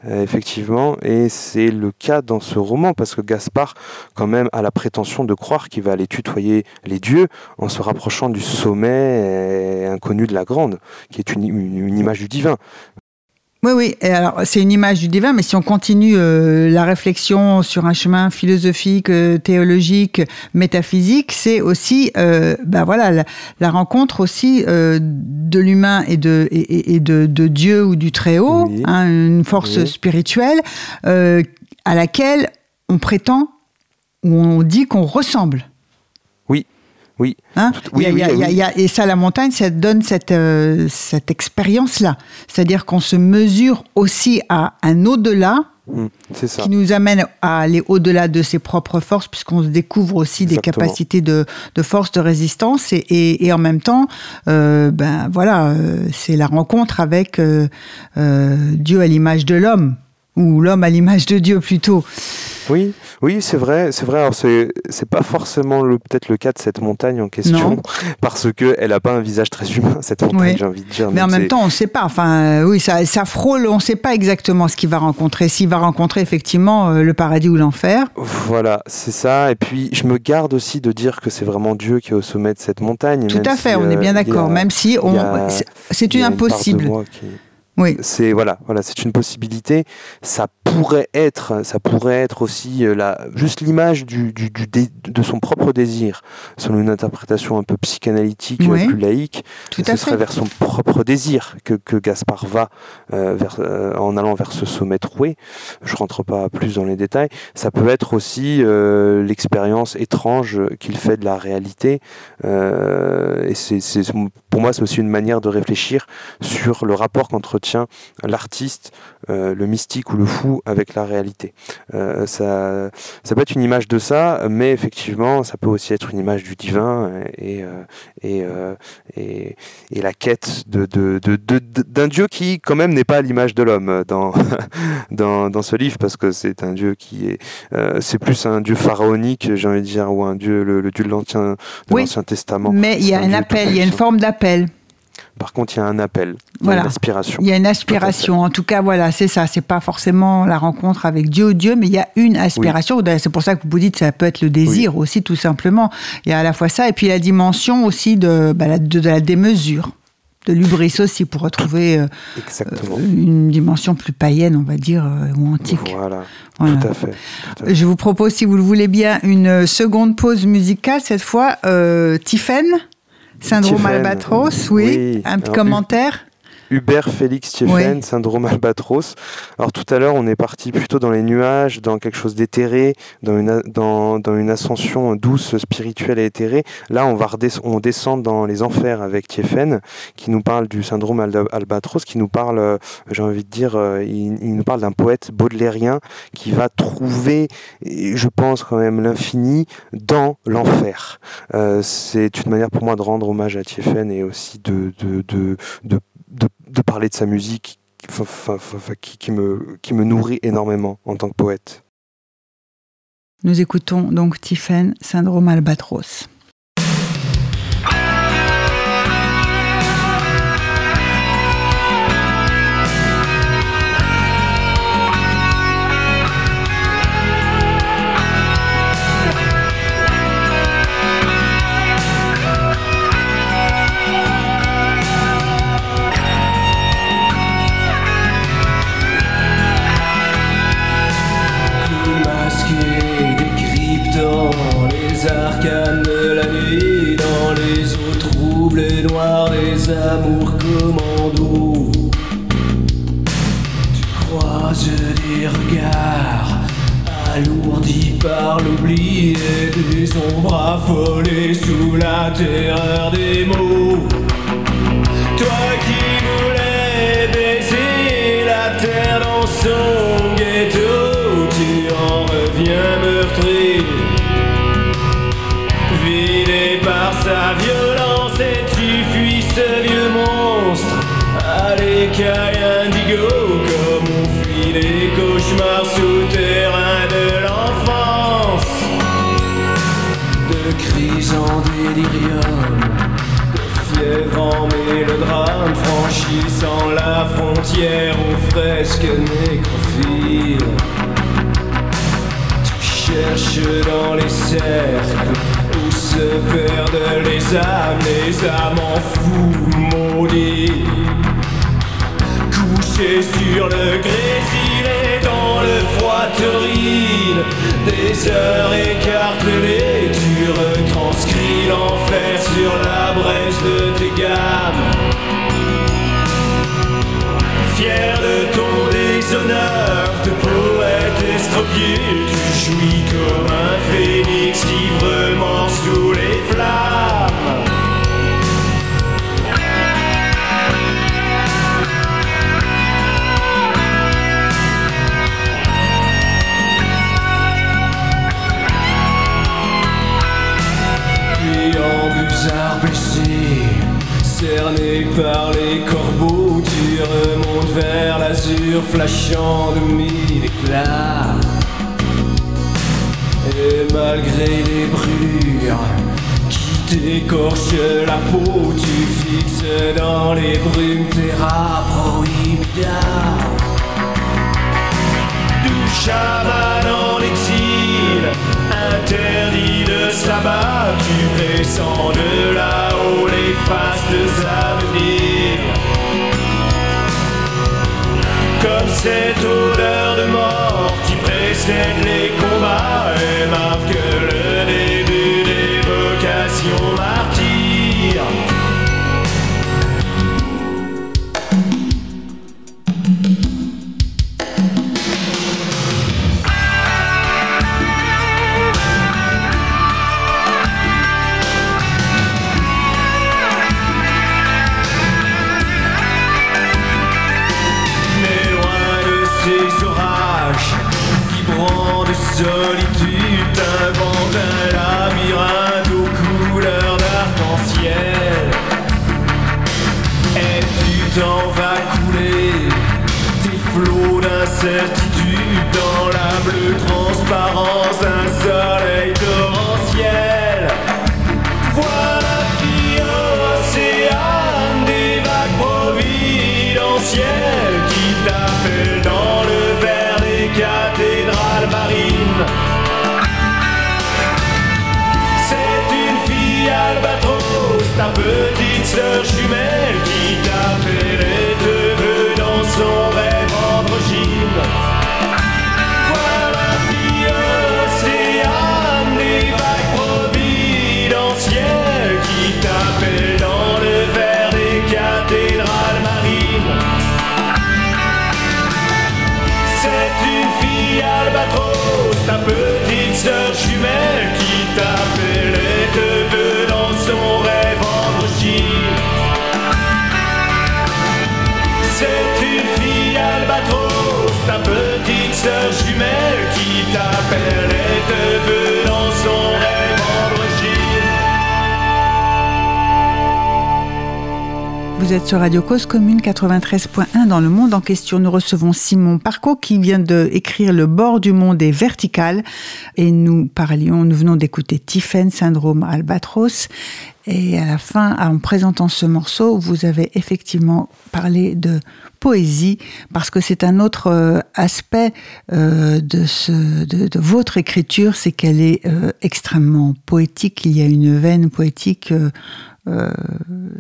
S2: euh, effectivement, et c'est le cas dans ce roman, parce que Gaspard, quand même, a la prétention de croire qu'il va aller tutoyer les dieux en se rapprochant du sommet inconnu de la grande, qui est une image du divin.
S1: Oui, oui. Et alors, c'est une image du divin, mais si on continue euh, la réflexion sur un chemin philosophique, euh, théologique, métaphysique, c'est aussi, euh, ben voilà, la, rencontre aussi de l'humain et de et, de, Dieu ou du Très Haut, hein, une force spirituelle à laquelle on prétend ou on dit qu'on ressemble.
S2: Oui.
S1: Hein et ça, la montagne, ça donne cette, euh, cette expérience-là. C'est-à-dire qu'on se mesure aussi à un au-delà mmh, qui nous amène à aller au-delà de ses propres forces, puisqu'on se découvre aussi des capacités de, de, force, de résistance, et, et, en même temps, euh, ben voilà, euh, c'est la rencontre avec Dieu à l'image de l'homme, ou l'homme à l'image de Dieu plutôt.
S2: Oui, oui, c'est vrai, c'est vrai. Alors c'est c'est pas forcément peut-être le cas de cette montagne en question parce que elle a pas un visage très humain cette montagne, j'ai envie de dire.
S1: Mais en même temps, on ne sait pas. Enfin, oui, ça, ça frôle. On ne sait pas exactement ce qu'il va rencontrer. S'il va rencontrer effectivement euh, le paradis ou l'enfer.
S2: Voilà, c'est ça. Et puis je me garde aussi de dire que c'est vraiment Dieu qui est au sommet de cette montagne.
S1: Tout à fait, on est bien euh, d'accord. Même si on, c'est une impossible.
S2: Oui. C'est voilà, voilà, c'est une possibilité. Ça pourrait être, ça pourrait être aussi euh, la, juste l'image du, du, du de son propre désir, selon une interprétation un peu psychanalytique, euh, plus laïque.
S1: Tout
S2: ce
S1: serait
S2: vers son propre désir que, que Gaspard va euh, vers, en allant vers ce sommet troué. Je rentre pas plus dans les détails. Ça peut être aussi l'expérience étrange qu'il fait de la réalité. et c'est, pour moi, c'est aussi une manière de réfléchir sur le rapport qu'entre tient l'artiste, euh, le mystique ou le fou avec la réalité. Euh, ça, ça peut être une image de ça, mais effectivement, ça peut aussi être une image du divin et, euh, et, et, et, la quête de, de, de, d'un dieu qui, quand même, n'est pas l'image de l'homme dans, dans, dans, ce livre, parce que c'est un dieu qui est. c'est plus un dieu pharaonique, j'ai envie de dire, ou un dieu, le, dieu de l'Ancien, de Testament.
S1: Mais il y a un appel, il y a une forme d'appel.
S2: Par contre, il y a un appel, il y a une aspiration.
S1: Il y a une aspiration. En tout cas, voilà, c'est ça. C'est pas forcément la rencontre avec Dieu ou Dieu, mais il y a une aspiration. C'est pour ça que vous dites que ça peut être le désir aussi, tout simplement. Il y a à la fois ça et puis la dimension aussi de, bah, de, la démesure de l'ubris aussi pour retrouver euh, euh, une dimension plus païenne, on va dire, euh, ou antique.
S2: Voilà, Tout, à fait,
S1: Je vous propose, si vous le voulez bien, une seconde pause musicale, cette fois, euh, Syndrome Albatros, oui. Un petit commentaire
S2: Hubert Félix Thieffen, syndrome albatros. Alors tout à l'heure, on est parti plutôt dans les nuages, dans quelque chose d'éthéré, dans une, dans, dans, une ascension douce, spirituelle et éthérée. Là, on, va on descend dans les enfers avec Thieffen, qui nous parle du syndrome albatros, qui nous parle, euh, j'ai envie de dire, euh, il, nous parle d'un poète baudelairien qui va trouver, je pense quand même, l'infini dans l'enfer. Euh, c'est une manière pour moi de rendre hommage à Thieffen et aussi de, de, de, de de, parler de sa musique qui, me, qui me nourrit énormément en tant que poète.
S1: Nous écoutons donc Tiffen, Syndrome Albatros.
S3: Alourdi par l'oubli et des ombres affolées sous la terreur des mots. Toi qui voulais baiser la terre dans son ghetto, tu en reviens meurtri, vidé par sa violence souterrains de l'enfance, de cris en délirium de fièvre en mélodrame, franchissant la frontière aux fresques nécrophiles. Tu cherches dans les cercles où se perdent les âmes, les amants fous maudits. Couché sur le grésil des heures écartelées, tu retranscris l'enfer sur la brèche de tes gammes. Fier de ton déshonneur, de poète estropié, tu jouis comme un phénix librement cerné par les corbeaux, tu remontes vers l'azur flashant de mille éclats. Et malgré les brûlures qui t'écorchent la peau, tu fixes dans les brumes terra prohibida. Du chaman en exil, interdit de sabbat, tu pressens de là-haut les fastes avenirs. Comme cette odeur de mort qui précède les combats et marque le
S1: Vous êtes sur Radio Cause Commune 93.1 dans le monde en question. Nous recevons Simon Parco qui vient de écrire Le bord du monde est vertical. Et nous parlions, nous venons d'écouter Tiffen, syndrome albatros et à la fin, en présentant ce morceau, vous avez effectivement parlé de poésie parce que c'est un autre euh, aspect euh, de, ce, de, votre écriture, c'est qu'elle est euh, extrêmement poétique. Il y a une veine poétique euh,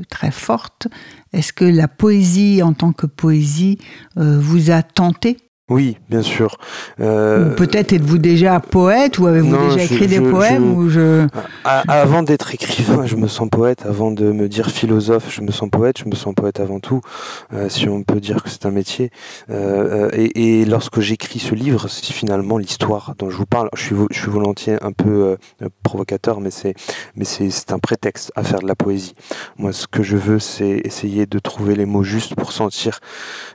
S1: très forte. Est-ce que la poésie en tant que poésie vous a tenté?
S2: Oui, bien sûr.
S1: Euh, peut-être êtes-vous déjà poète ou avez-vous déjà écrit des poèmes ou je...
S2: Avant d'être écrivain, je me sens poète. Avant de me dire philosophe, je me sens poète. Je me sens poète avant tout, euh, si on peut dire que c'est un métier. Euh, et, lorsque j'écris ce livre, c'est finalement l'histoire dont je vous parle. Je suis, je suis volontiers un peu provocateur, mais c'est mais c'est un prétexte à faire de la poésie. Moi, ce que je veux, c'est essayer de trouver les mots justes pour sentir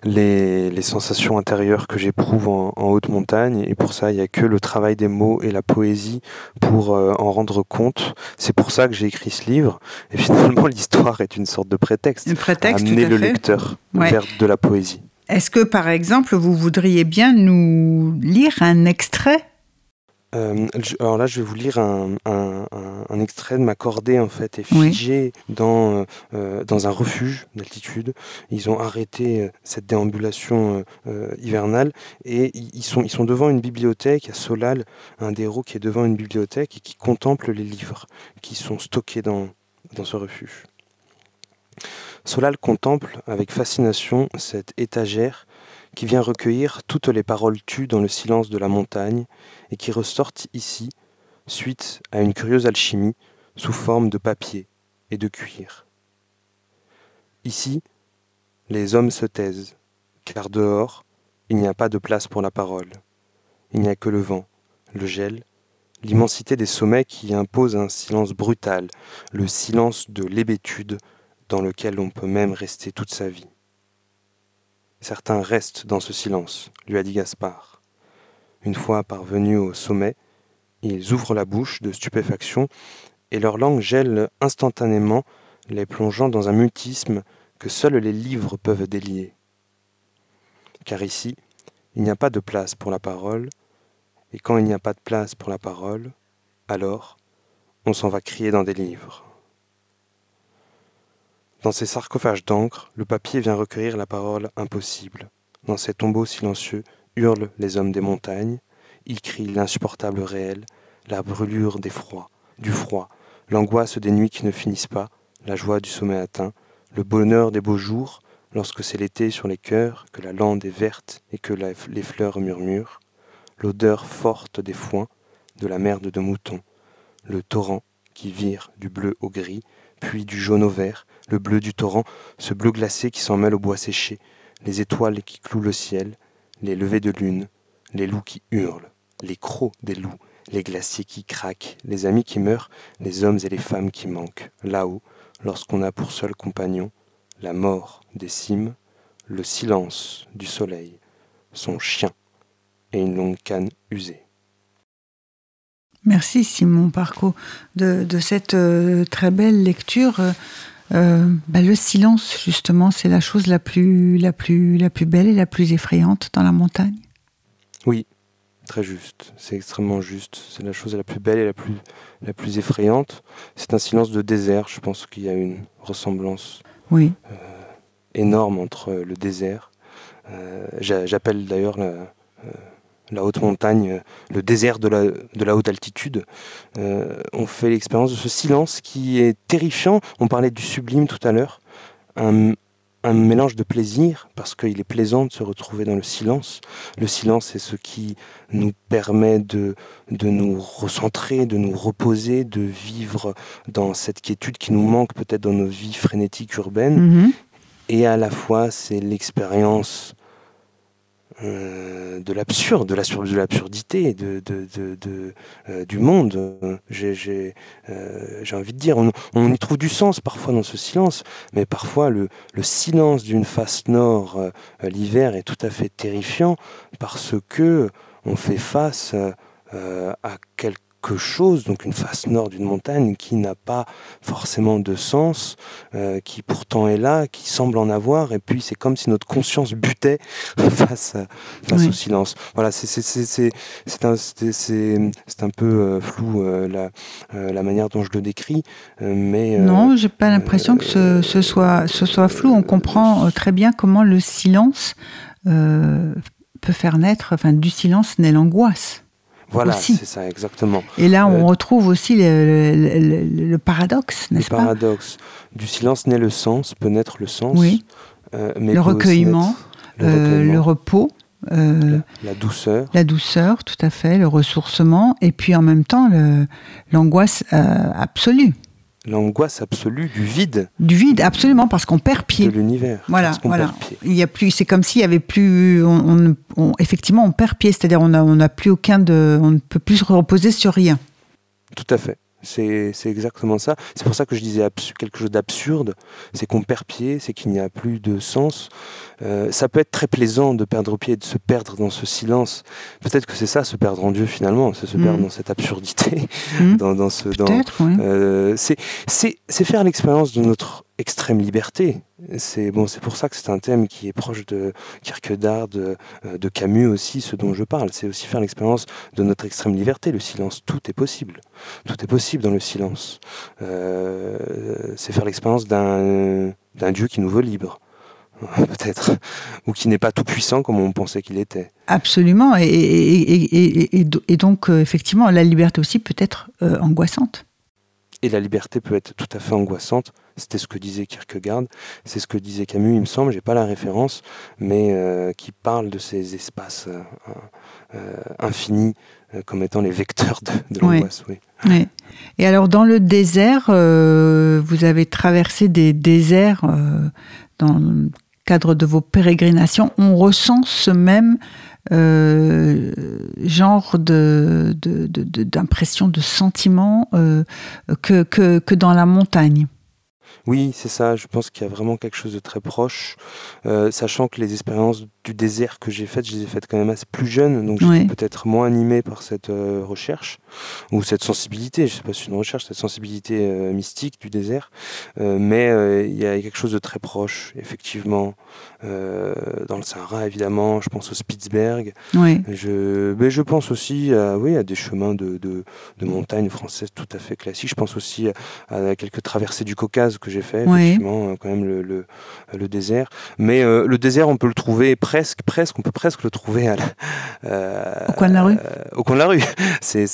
S2: les, les sensations intérieures que j'éprouve en, haute montagne. Et pour ça, il n'y a que le travail des mots et la poésie pour euh, en rendre compte. C'est pour ça que j'ai écrit ce livre. Et finalement, l'histoire est une sorte de prétexte.
S1: prétexte
S2: à amener le lecteur vers de la poésie.
S1: Est-ce que, par exemple, vous voudriez bien nous lire un extrait
S2: euh, alors là, je vais vous lire un, extrait de ma cordée en fait, est figé dans, euh, dans un refuge d'altitude. Ils ont arrêté euh, cette déambulation hivernale et ils sont, ils sont devant une bibliothèque. à Solal, un des héros qui est devant une bibliothèque et qui contemple les livres qui sont stockés dans, dans ce refuge. Solal contemple avec fascination cette étagère qui vient recueillir toutes les paroles tues dans le silence de la montagne et qui ressortent ici, suite à une curieuse alchimie, sous forme de papier et de cuir. Ici, les hommes se taisent, car dehors, il n'y a pas de place pour la parole. Il n'y a que le vent, le gel, l'immensité des sommets qui impose un silence brutal, le silence de l'hébétude dans lequel on peut même rester toute sa vie. Certains restent dans ce silence, lui a dit Gaspard. Une fois parvenus au sommet, ils ouvrent la bouche de stupéfaction et leur langue gèle instantanément, les plongeant dans un mutisme que seuls les livres peuvent délier. Car ici, il n'y a pas de place pour la parole, et quand il n'y a pas de place pour la parole, alors on s'en va crier dans des livres. Dans ces sarcophages d'encre, le papier vient recueillir la parole impossible. Dans ces tombeaux silencieux hurlent les hommes des montagnes, ils crient l'insupportable réel, la brûlure des froids, du froid, l'angoisse des nuits qui ne finissent pas, la joie du sommet atteint, le bonheur des beaux jours, lorsque c'est l'été sur les cœurs, que la lande est verte et que les fleurs murmurent, l'odeur forte des foins, de la merde de mouton, le torrent qui vire du bleu au gris, puis du jaune au vert, le bleu du torrent, ce bleu glacé qui s'en mêle au bois séché, les étoiles qui clouent le ciel, les levées de lune, les loups qui hurlent, les crocs des loups, les glaciers qui craquent, les amis qui meurent, les hommes et les femmes qui manquent, là-haut, lorsqu'on a pour seul compagnon la mort des cimes, le silence du soleil, son chien et une longue canne usée.
S1: Merci Simon Parco de, cette euh, très belle lecture. Euh, bah, le silence, justement, c'est la chose la plus, la, plus, la plus belle et la plus effrayante dans la montagne.
S2: Oui, très juste. C'est extrêmement juste. C'est la chose la plus belle et la plus, la plus effrayante. C'est un silence de désert. Je pense qu'il y a une ressemblance
S1: oui.
S2: Euh, énorme entre le désert. J'appelle d'ailleurs la la haute montagne, euh, le désert de la, de la haute altitude, euh, on fait l'expérience de ce silence qui est terrifiant. On parlait du sublime tout à l'heure, un, mélange de plaisir, parce qu'il est plaisant de se retrouver dans le silence. Le silence est ce qui nous permet de, de nous recentrer, de nous reposer, de vivre dans cette quiétude qui nous manque peut-être dans nos vies frénétiques urbaines.
S1: Mm-hmm.
S2: Et à la fois, c'est l'expérience euh, de l'absurde, de l'absurdité de, de, euh, du monde. J'ai euh, envie de dire, on, y trouve du sens parfois dans ce silence, mais parfois le, le silence d'une face nord l'hiver est tout à fait terrifiant parce que on fait face à quelque chose, donc une face nord d'une montagne qui n'a pas forcément de sens, euh, qui pourtant est là, qui semble en avoir, et puis c'est comme si notre conscience butait face, face au silence. Voilà, c'est un, un peu euh, flou euh, la, la manière dont je le décris, mais...
S1: non, j'ai pas l'impression que ce, ce, soit, ce soit flou, on comprend très bien comment le silence peut faire naître, enfin du silence naît l'angoisse.
S2: Voilà, c'est ça, exactement.
S1: Et là, on euh, retrouve aussi le, paradoxe, n'est-ce pas?
S2: Le paradoxe. Du silence naît le sens, peut naître le sens.
S1: Oui. Euh, mais le, recueillement, le, euh, le repos. euh,
S2: La douceur.
S1: la douceur, tout à fait, le ressourcement, et puis en même temps l'angoisse euh, absolue,
S2: L'angoisse absolue du vide
S1: du vide, absolument, parce qu'on perd
S2: de
S1: pied.
S2: l'univers.
S1: Voilà, voilà. Il y a plus, c'est comme s'il y avait plus, on, on ne- on- effectivement, on perd pied, c'est-à-dire on a, on n'a plus aucun de, on ne peut plus se reposer sur rien.
S2: Tout à fait. C'est c'est exactement ça. C'est pour ça que je disais quelque chose d'absurde. C'est qu'on perd pied, c'est qu'il n'y a plus de sens. Euh, ça peut être très plaisant de perdre pied, de se perdre dans ce silence. Peut-être que c'est ça, se perdre en Dieu finalement, c'est se
S1: Mm.
S2: perdre dans cette absurdité,
S1: Mm.
S2: dans, dans ce, dans,
S1: oui.
S2: Euh, c'est faire l'expérience de notre extrême liberté. C'est bon, c'est pour ça que c'est un thème qui est proche de Kierkegaard, de, euh, de Camus aussi, ce dont je parle. C'est aussi faire l'expérience de notre extrême liberté, le silence. Tout est possible. Tout est possible dans le silence. Euh, c'est faire l'expérience d'un d'un Dieu qui nous veut libres, peut-être, ou qui n'est pas tout puissant comme on pensait qu'il était.
S1: Absolument. Et, et- et- donc, euh, effectivement, la liberté aussi peut être euh, angoissante.
S2: Et la liberté peut être tout à fait angoissante. C'était ce que disait Kierkegaard, c'est ce que disait Camus, il me semble, j'ai pas la référence, mais euh, qui parle de ces espaces euh, infinis comme étant les vecteurs de, l'angoisse. Oui.
S1: Oui. Et alors, dans le désert, vous avez traversé des déserts dans cadre de vos pérégrinations. On ressent ce même euh, genre de, d'impression, de, sentiment euh, que, que, que dans la montagne?
S2: Oui, c'est ça. Je pense qu'il y a vraiment quelque chose de très proche, euh, sachant que les expériences du désert que j'ai faites, je les ai faites quand même assez plus jeune, donc j'étais
S1: Oui.
S2: peut-être moins animé par cette euh, recherche ou cette sensibilité. Je sais pas si c'est une recherche, cette sensibilité euh, mystique du désert, Euh, mais il y a quelque chose de très proche, effectivement, dans le Sahara évidemment. Je pense au Spitzberg. Je, mais je pense aussi à, oui, à des chemins de, de, de montagne françaises tout à fait classiques. Je pense aussi à, à quelques traversées du Caucase que j'ai fait,
S1: Oui.
S2: effectivement, quand même le, le, le désert. Mais le désert, on peut le trouver presque, presque, on peut presque le trouver à la- euh,
S1: Au coin de la rue
S2: Au coin de la rue. C'est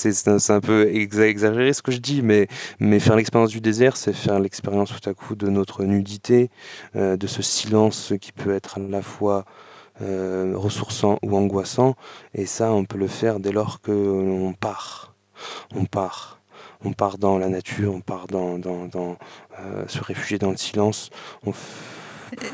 S2: un, peu exa- exagéré ce que je dis, mais, mais faire l'expérience du désert, c'est faire l'expérience tout à coup de notre nudité, euh, de ce silence qui peut être à la fois euh, ressourçant ou angoissant. Et ça, on peut le faire dès lors que l'on part. On part. On part dans la nature, on part dans, dans, dans, euh, se réfugier dans le silence. On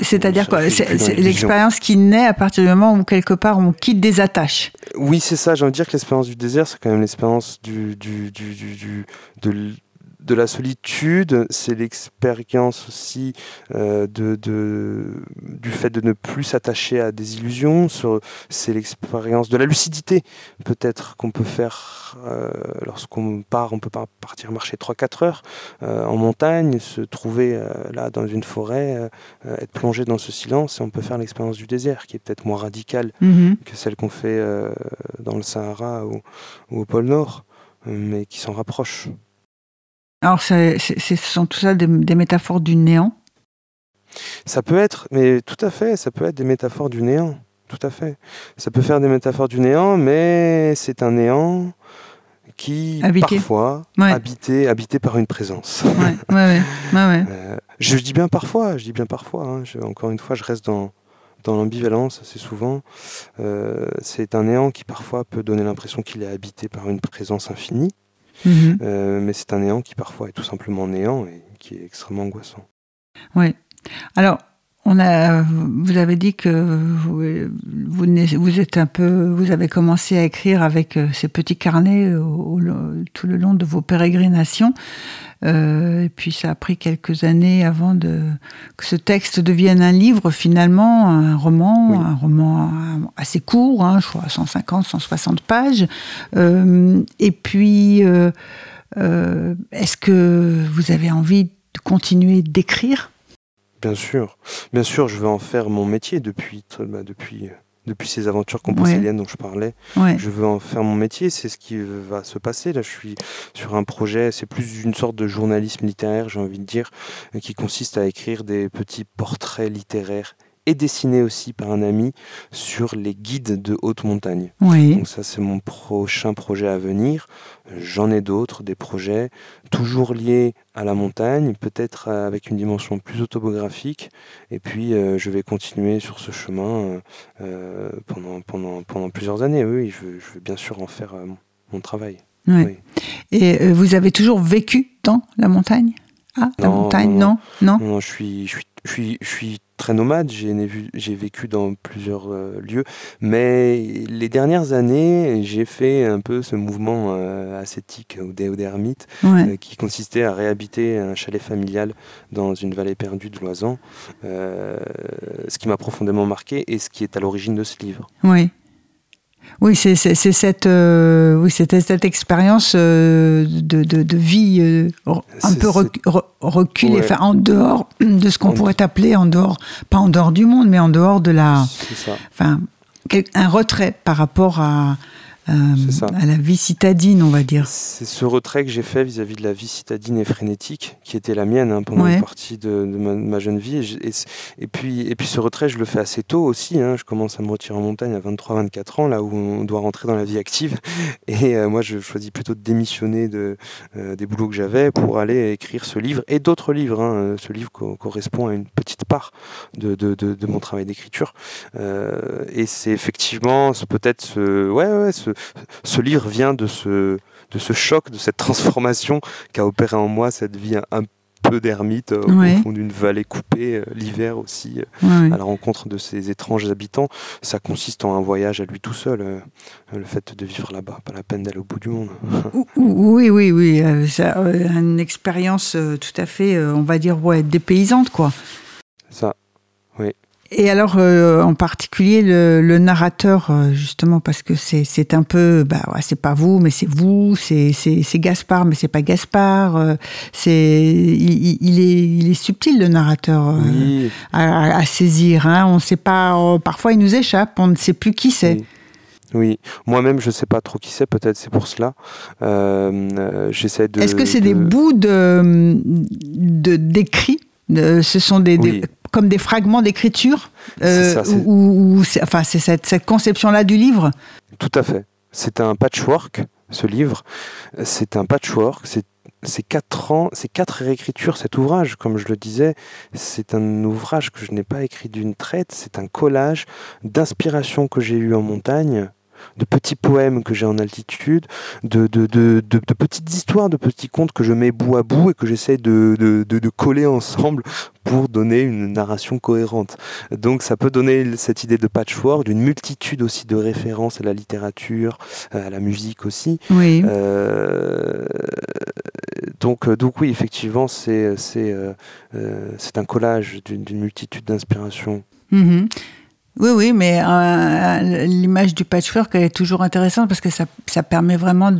S1: C'est-à-dire quoi C'est l'expérience qui naît à partir du moment où quelque part on quitte des attaches.
S2: Oui, c'est ça. J'ai envie de dire que l'expérience du désert, c'est quand même l'expérience du, du, du, du, de, de la solitude. C'est l'expérience aussi euh, de, de, du fait de ne plus s'attacher à des illusions. C'est l'expérience de la lucidité, peut-être, qu'on peut faire euh, lorsqu'on part. On peut pas partir marcher 3-4 heures euh, en montagne, se trouver là dans une forêt, être plongé dans ce silence. Et on peut faire l'expérience du désert, qui est peut-être moins radicale
S1: Mhm.
S2: que celle qu'on fait dans le Sahara ou, ou au pôle Nord, mais qui s'en rapprochent.
S1: Alors, c'est- c'est- ce sont tout ça des, des métaphores du néant.
S2: Ça peut être, mais tout à fait, ça peut être des métaphores du néant, tout à fait. Ça peut faire des métaphores du néant, mais c'est un néant qui,
S1: Habité.
S2: parfois,
S1: Ouais.
S2: habité, habité par une présence.
S1: Ouais, ouais, ouais, ouais, ouais.
S2: Euh, je dis bien parfois, je dis bien parfois. hein, je- encore une fois, je reste dans, dans l'ambivalence assez souvent. Euh, c'est un néant qui parfois peut donner l'impression qu'il est habité par une présence infinie.
S1: Mhm.
S2: Euh, mais c'est un néant qui parfois est tout simplement néant et qui est extrêmement angoissant.
S1: Ouais. Alors, on a, vous avez dit que vous, vous, n'êtes- vous êtes un peu, vous avez commencé à écrire avec euh, ces petits carnets au- au- tout le long de vos pérégrinations. Euh, et puis ça a pris quelques années avant de, que ce texte devienne un livre finalement, un roman,
S2: Oui.
S1: un roman assez court, hein, je crois 150, 160 pages. Euh, et puis, euh, est-ce que vous avez envie de continuer d'écrire?
S2: Bien sûr, bien sûr, je veux en faire mon métier depuis, bah, depuis, depuis ces aventures
S1: Ouais.
S2: composteliennes dont je parlais.
S1: Ouais.
S2: Je veux en faire mon métier, c'est ce qui va se passer. Là, je suis sur un projet, c'est plus une sorte de journalisme littéraire, j'ai envie de dire, euh, qui consiste à écrire des petits portraits littéraires et dessiné aussi par un ami sur les guides de haute montagne.
S1: Oui.
S2: Donc ça, c'est mon prochain projet à venir. J'en ai d'autres, des projets toujours liés à la montagne, peut-être avec une dimension plus autobiographique. Et puis, euh, je vais continuer sur ce chemin euh, pendant, pendant, pendant plusieurs années. Oui, je veux, je veux bien sûr en faire euh, mon travail. Oui.
S1: Et euh, vous avez toujours vécu dans la montagne? Ah, la montagne,
S2: non,
S1: non, non.
S2: Non, je suis, je suis, je suis, je suis très nomade. J'ai vécu dans plusieurs euh, lieux, mais les dernières années, j'ai fait un peu ce mouvement euh, ascétique ou d'ermite
S1: Ouais.
S2: euh, qui consistait à réhabiter un chalet familial dans une vallée perdue de l'Oisan, euh, ce qui m'a profondément marqué et ce qui est à l'origine de ce livre.
S1: Oui. Oui, c'est cette, euh, oui, c'était cette expérience euh, de, de, de vie euh, un peu rec- re- reculée,
S2: Ouais.
S1: enfin, en dehors de ce qu'on pourrait appeler en dehors, pas en dehors du monde, mais en dehors de la, enfin, un retrait par rapport à. À la vie citadine, on va dire.
S2: C'est ce retrait que j'ai fait vis-à-vis de la vie citadine et frénétique, qui était la mienne hein, pendant
S1: Ouais.
S2: une partie de, de ma, de ma jeune vie. Et, je- et c- et puis, et puis ce retrait, je le fais assez tôt aussi. hein. Je commence à me retirer en montagne à 23-24 ans, là où on doit rentrer dans la vie active. Et euh, moi, je choisis plutôt de démissionner de, euh, des boulots que j'avais pour aller écrire ce livre et d'autres livres. hein. Ce livre co- correspond à une petite part de, de, mon travail d'écriture. Euh, et c'est effectivement ce- peut-être ce, ouais, ouais, ce, ce livre vient de ce, de ce choc, de cette transformation qu'a opéré en moi cette vie un, peu d'ermite euh,
S1: Ouais.
S2: au fond d'une vallée coupée, euh, l'hiver aussi, euh,
S1: Ouais.
S2: à la rencontre de ces étranges habitants. Ça consiste en un voyage à lui tout seul, euh, le fait de vivre là-bas, pas la peine d'aller au bout du monde.
S1: Ou- ou- Oui, oui, oui. ça, une expérience tout à fait, on va dire, ouais, dépaysante, quoi.
S2: Ça,
S1: Et alors, euh, en particulier, le, le narrateur, euh, justement, parce que c'est un peu, bah, ouais, c'est pas vous, mais c'est vous, c'est Gaspard, mais c'est pas Gaspard. euh, c'est il, il- est, il est subtil, le narrateur, euh,
S2: oui,
S1: à, à- saisir. Hein, on sait pas, euh, parfois il nous échappe, on ne sait plus qui c'est.
S2: Oui. Oui, moi-même je sais pas trop qui c'est, peut-être c'est pour cela. Euh, euh, J'essaie de.
S1: Est-ce que c'est des
S2: de-
S1: bouts de de- d'écrits de- Ce sont des, des-. Comme des fragments d'écriture
S2: c'est-
S1: ou, enfin, c'est cette, cette conception-là du livre?
S2: Tout à fait. C'est un patchwork, ce livre. C'est un patchwork. C'est c'est quatre ans, c'est quatre réécritures. Cet ouvrage, comme je le disais, c'est un ouvrage que je n'ai pas écrit d'une traite. C'est un collage d'inspiration que j'ai eu en montagne, de petits poèmes que j'ai en altitude, de, de, de, petites histoires, de petits contes que je mets bout à bout et que j'essaie de, de, de- de coller ensemble pour donner une narration cohérente. Donc ça peut donner cette idée de patchwork, d'une multitude aussi de références à la littérature, à la musique aussi.
S1: Oui.
S2: Euh, donc, euh, donc oui, effectivement, c'est euh, un collage d'une multitude d'inspirations.
S1: Mhm. Oui, oui, mais euh, l'image du patchwork elle est toujours intéressante parce que ça, permet vraiment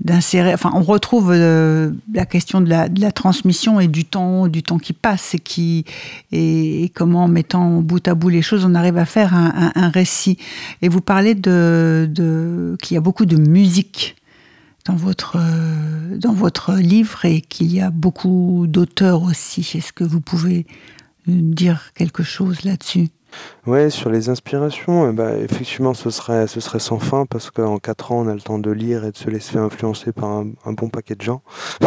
S1: d'insérer. Enfin, on retrouve euh, la question de la, transmission et du temps, du temps qui passe et qui et, comment en mettant bout à bout les choses, on arrive à faire un, récit. Et vous parlez de, qu'il y a beaucoup de musique dans votre euh, dans votre livre et qu'il y a beaucoup d'auteurs aussi. Est-ce que vous pouvez euh, dire quelque chose là-dessus?
S2: Ouais, sur les inspirations, eh ben, effectivement, ce serait, ce serait sans fin parce qu'en 4 ans, on a le temps de lire et de se laisser influencer par un, un bon paquet de gens.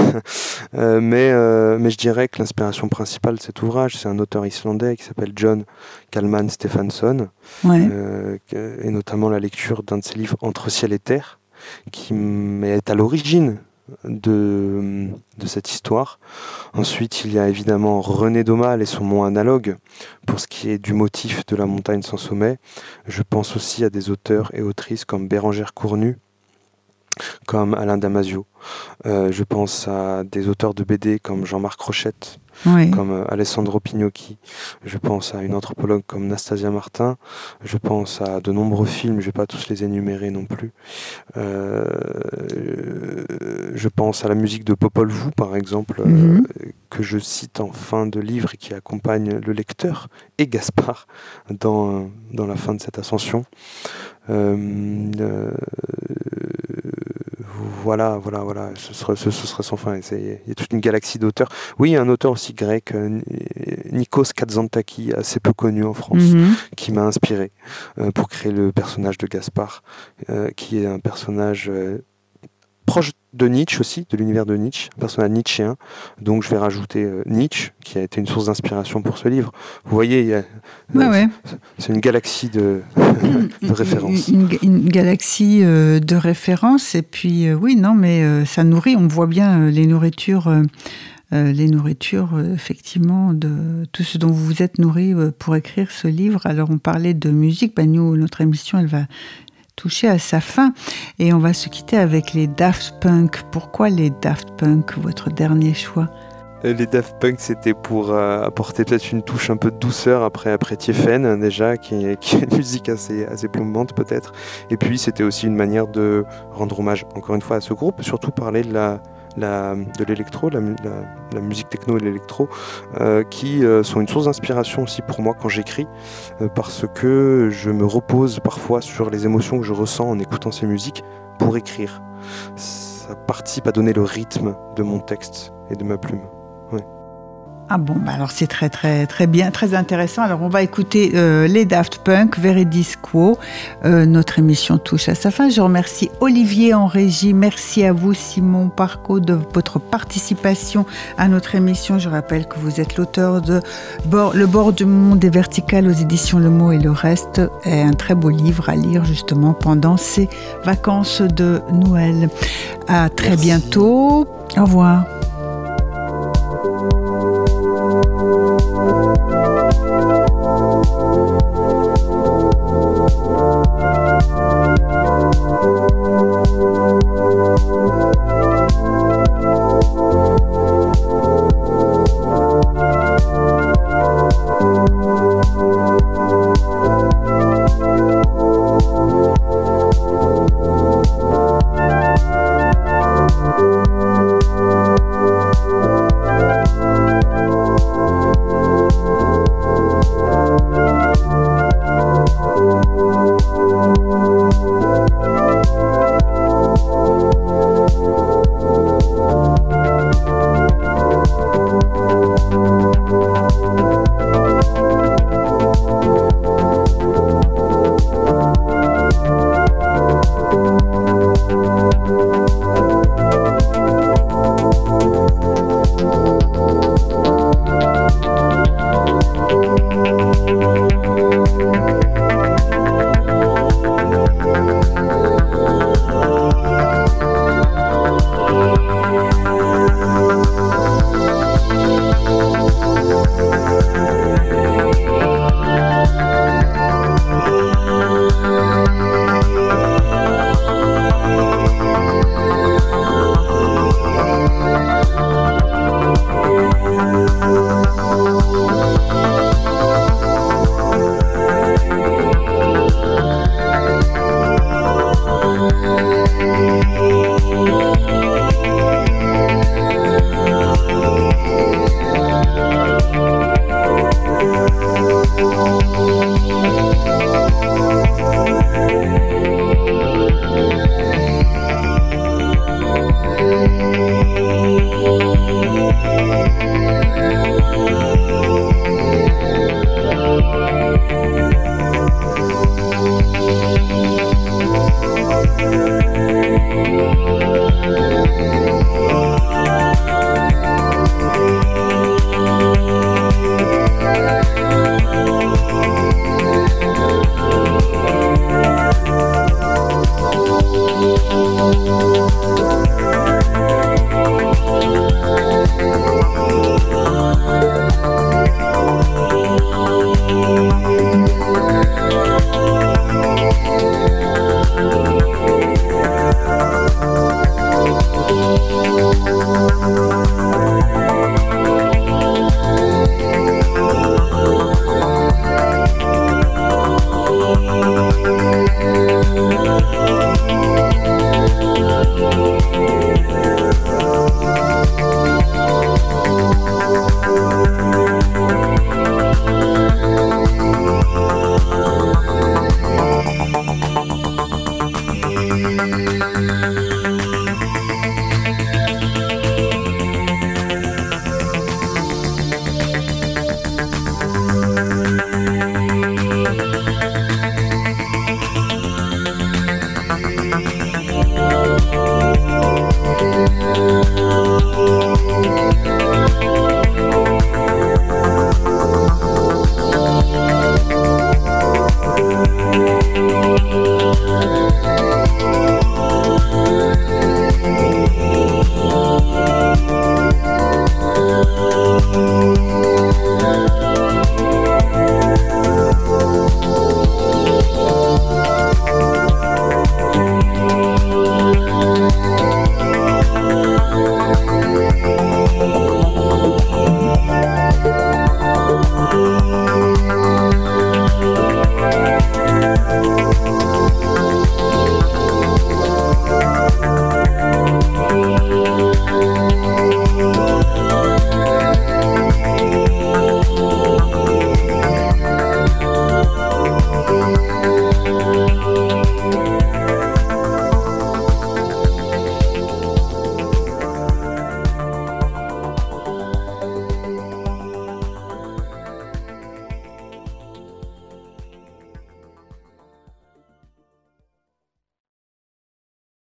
S2: Euh, mais, euh, mais je dirais que l'inspiration principale de cet ouvrage, c'est un auteur islandais qui s'appelle John Kalman Stefansson,
S1: Ouais.
S2: euh, et notamment la lecture d'un de ses livres Entre ciel et terre, qui est à l'origine de, cette histoire. Ensuite, il y a évidemment René Daumal et son mont analogue pour ce qui est du motif de la montagne sans sommet. Je pense aussi à des auteurs et autrices comme Bérangère Cournu, comme Alain Damasio. Euh, je pense à des auteurs de BD comme Jean-Marc Rochette,
S1: Oui.
S2: comme euh, Alessandro Pignocchi. Je pense à une anthropologue comme Nastasia Martin. Je pense à de nombreux films, je ne vais pas tous les énumérer non plus. Euh, je pense à la musique de Popol Vuh, par exemple, euh,
S1: Mhm.
S2: que je cite en fin de livre et qui accompagne le lecteur et Gaspard dans, dans la fin de cette ascension. Euh, voilà, voilà, voilà, ce serait, ce, serait sans fin. Il y a toute une galaxie d'auteurs. Oui, il y a un auteur aussi grec, euh, Nikos Kazantzakis, assez peu connu en France,
S1: Mhm.
S2: qui m'a inspiré euh, pour créer le personnage de Gaspard, euh, qui est un personnage proche de Nietzsche aussi, de l'univers de Nietzsche, un personnage nietzschéen. Donc je vais rajouter euh, Nietzsche, qui a été une source d'inspiration pour ce livre. Vous voyez, a-
S1: Ouais, ouais.
S2: c'est une galaxie de, de références.
S1: Une, une- une galaxie euh, de références. Et puis, euh, oui, non, mais euh, ça nourrit. On voit bien euh, les nourritures. euh, euh, les nourritures, euh, effectivement, de tout ce dont vous vous êtes nourri euh, pour écrire ce livre. Alors, on parlait de musique. Ben, nous, notre émission, elle va toucher à sa fin. Et on va se quitter avec les Daft Punk. Pourquoi les Daft Punk, votre dernier choix?
S2: Euh, Les Daft Punk, c'était pour euh, apporter peut-être une touche un peu de douceur après, après Tiefen, hein, déjà, qui, qui est une musique assez, assez plombante peut-être. Et puis, c'était aussi une manière de rendre hommage, encore une fois, à ce groupe, surtout parler de la de l'électro, la musique techno et l'électro, euh, qui euh, sont une source d'inspiration aussi pour moi quand j'écris, euh, parce que je me repose parfois sur les émotions que je ressens en écoutant ces musiques pour écrire. Ça participe à donner le rythme de mon texte et de ma plume.
S1: Ah bon, bah alors c'est très très très bien, très intéressant. Alors on va écouter euh, les Daft Punk, Veridis Quo. Euh, notre émission touche à sa fin. Je remercie Olivier en régie. Merci à vous Simon Parco de votre participation à notre émission. Je rappelle que vous êtes l'auteur de Le bord du monde est vertical aux éditions Le Mot et le Reste. est un très beau livre à lire justement pendant ces vacances de Noël. À très
S2: Merci.
S1: bientôt. Au revoir.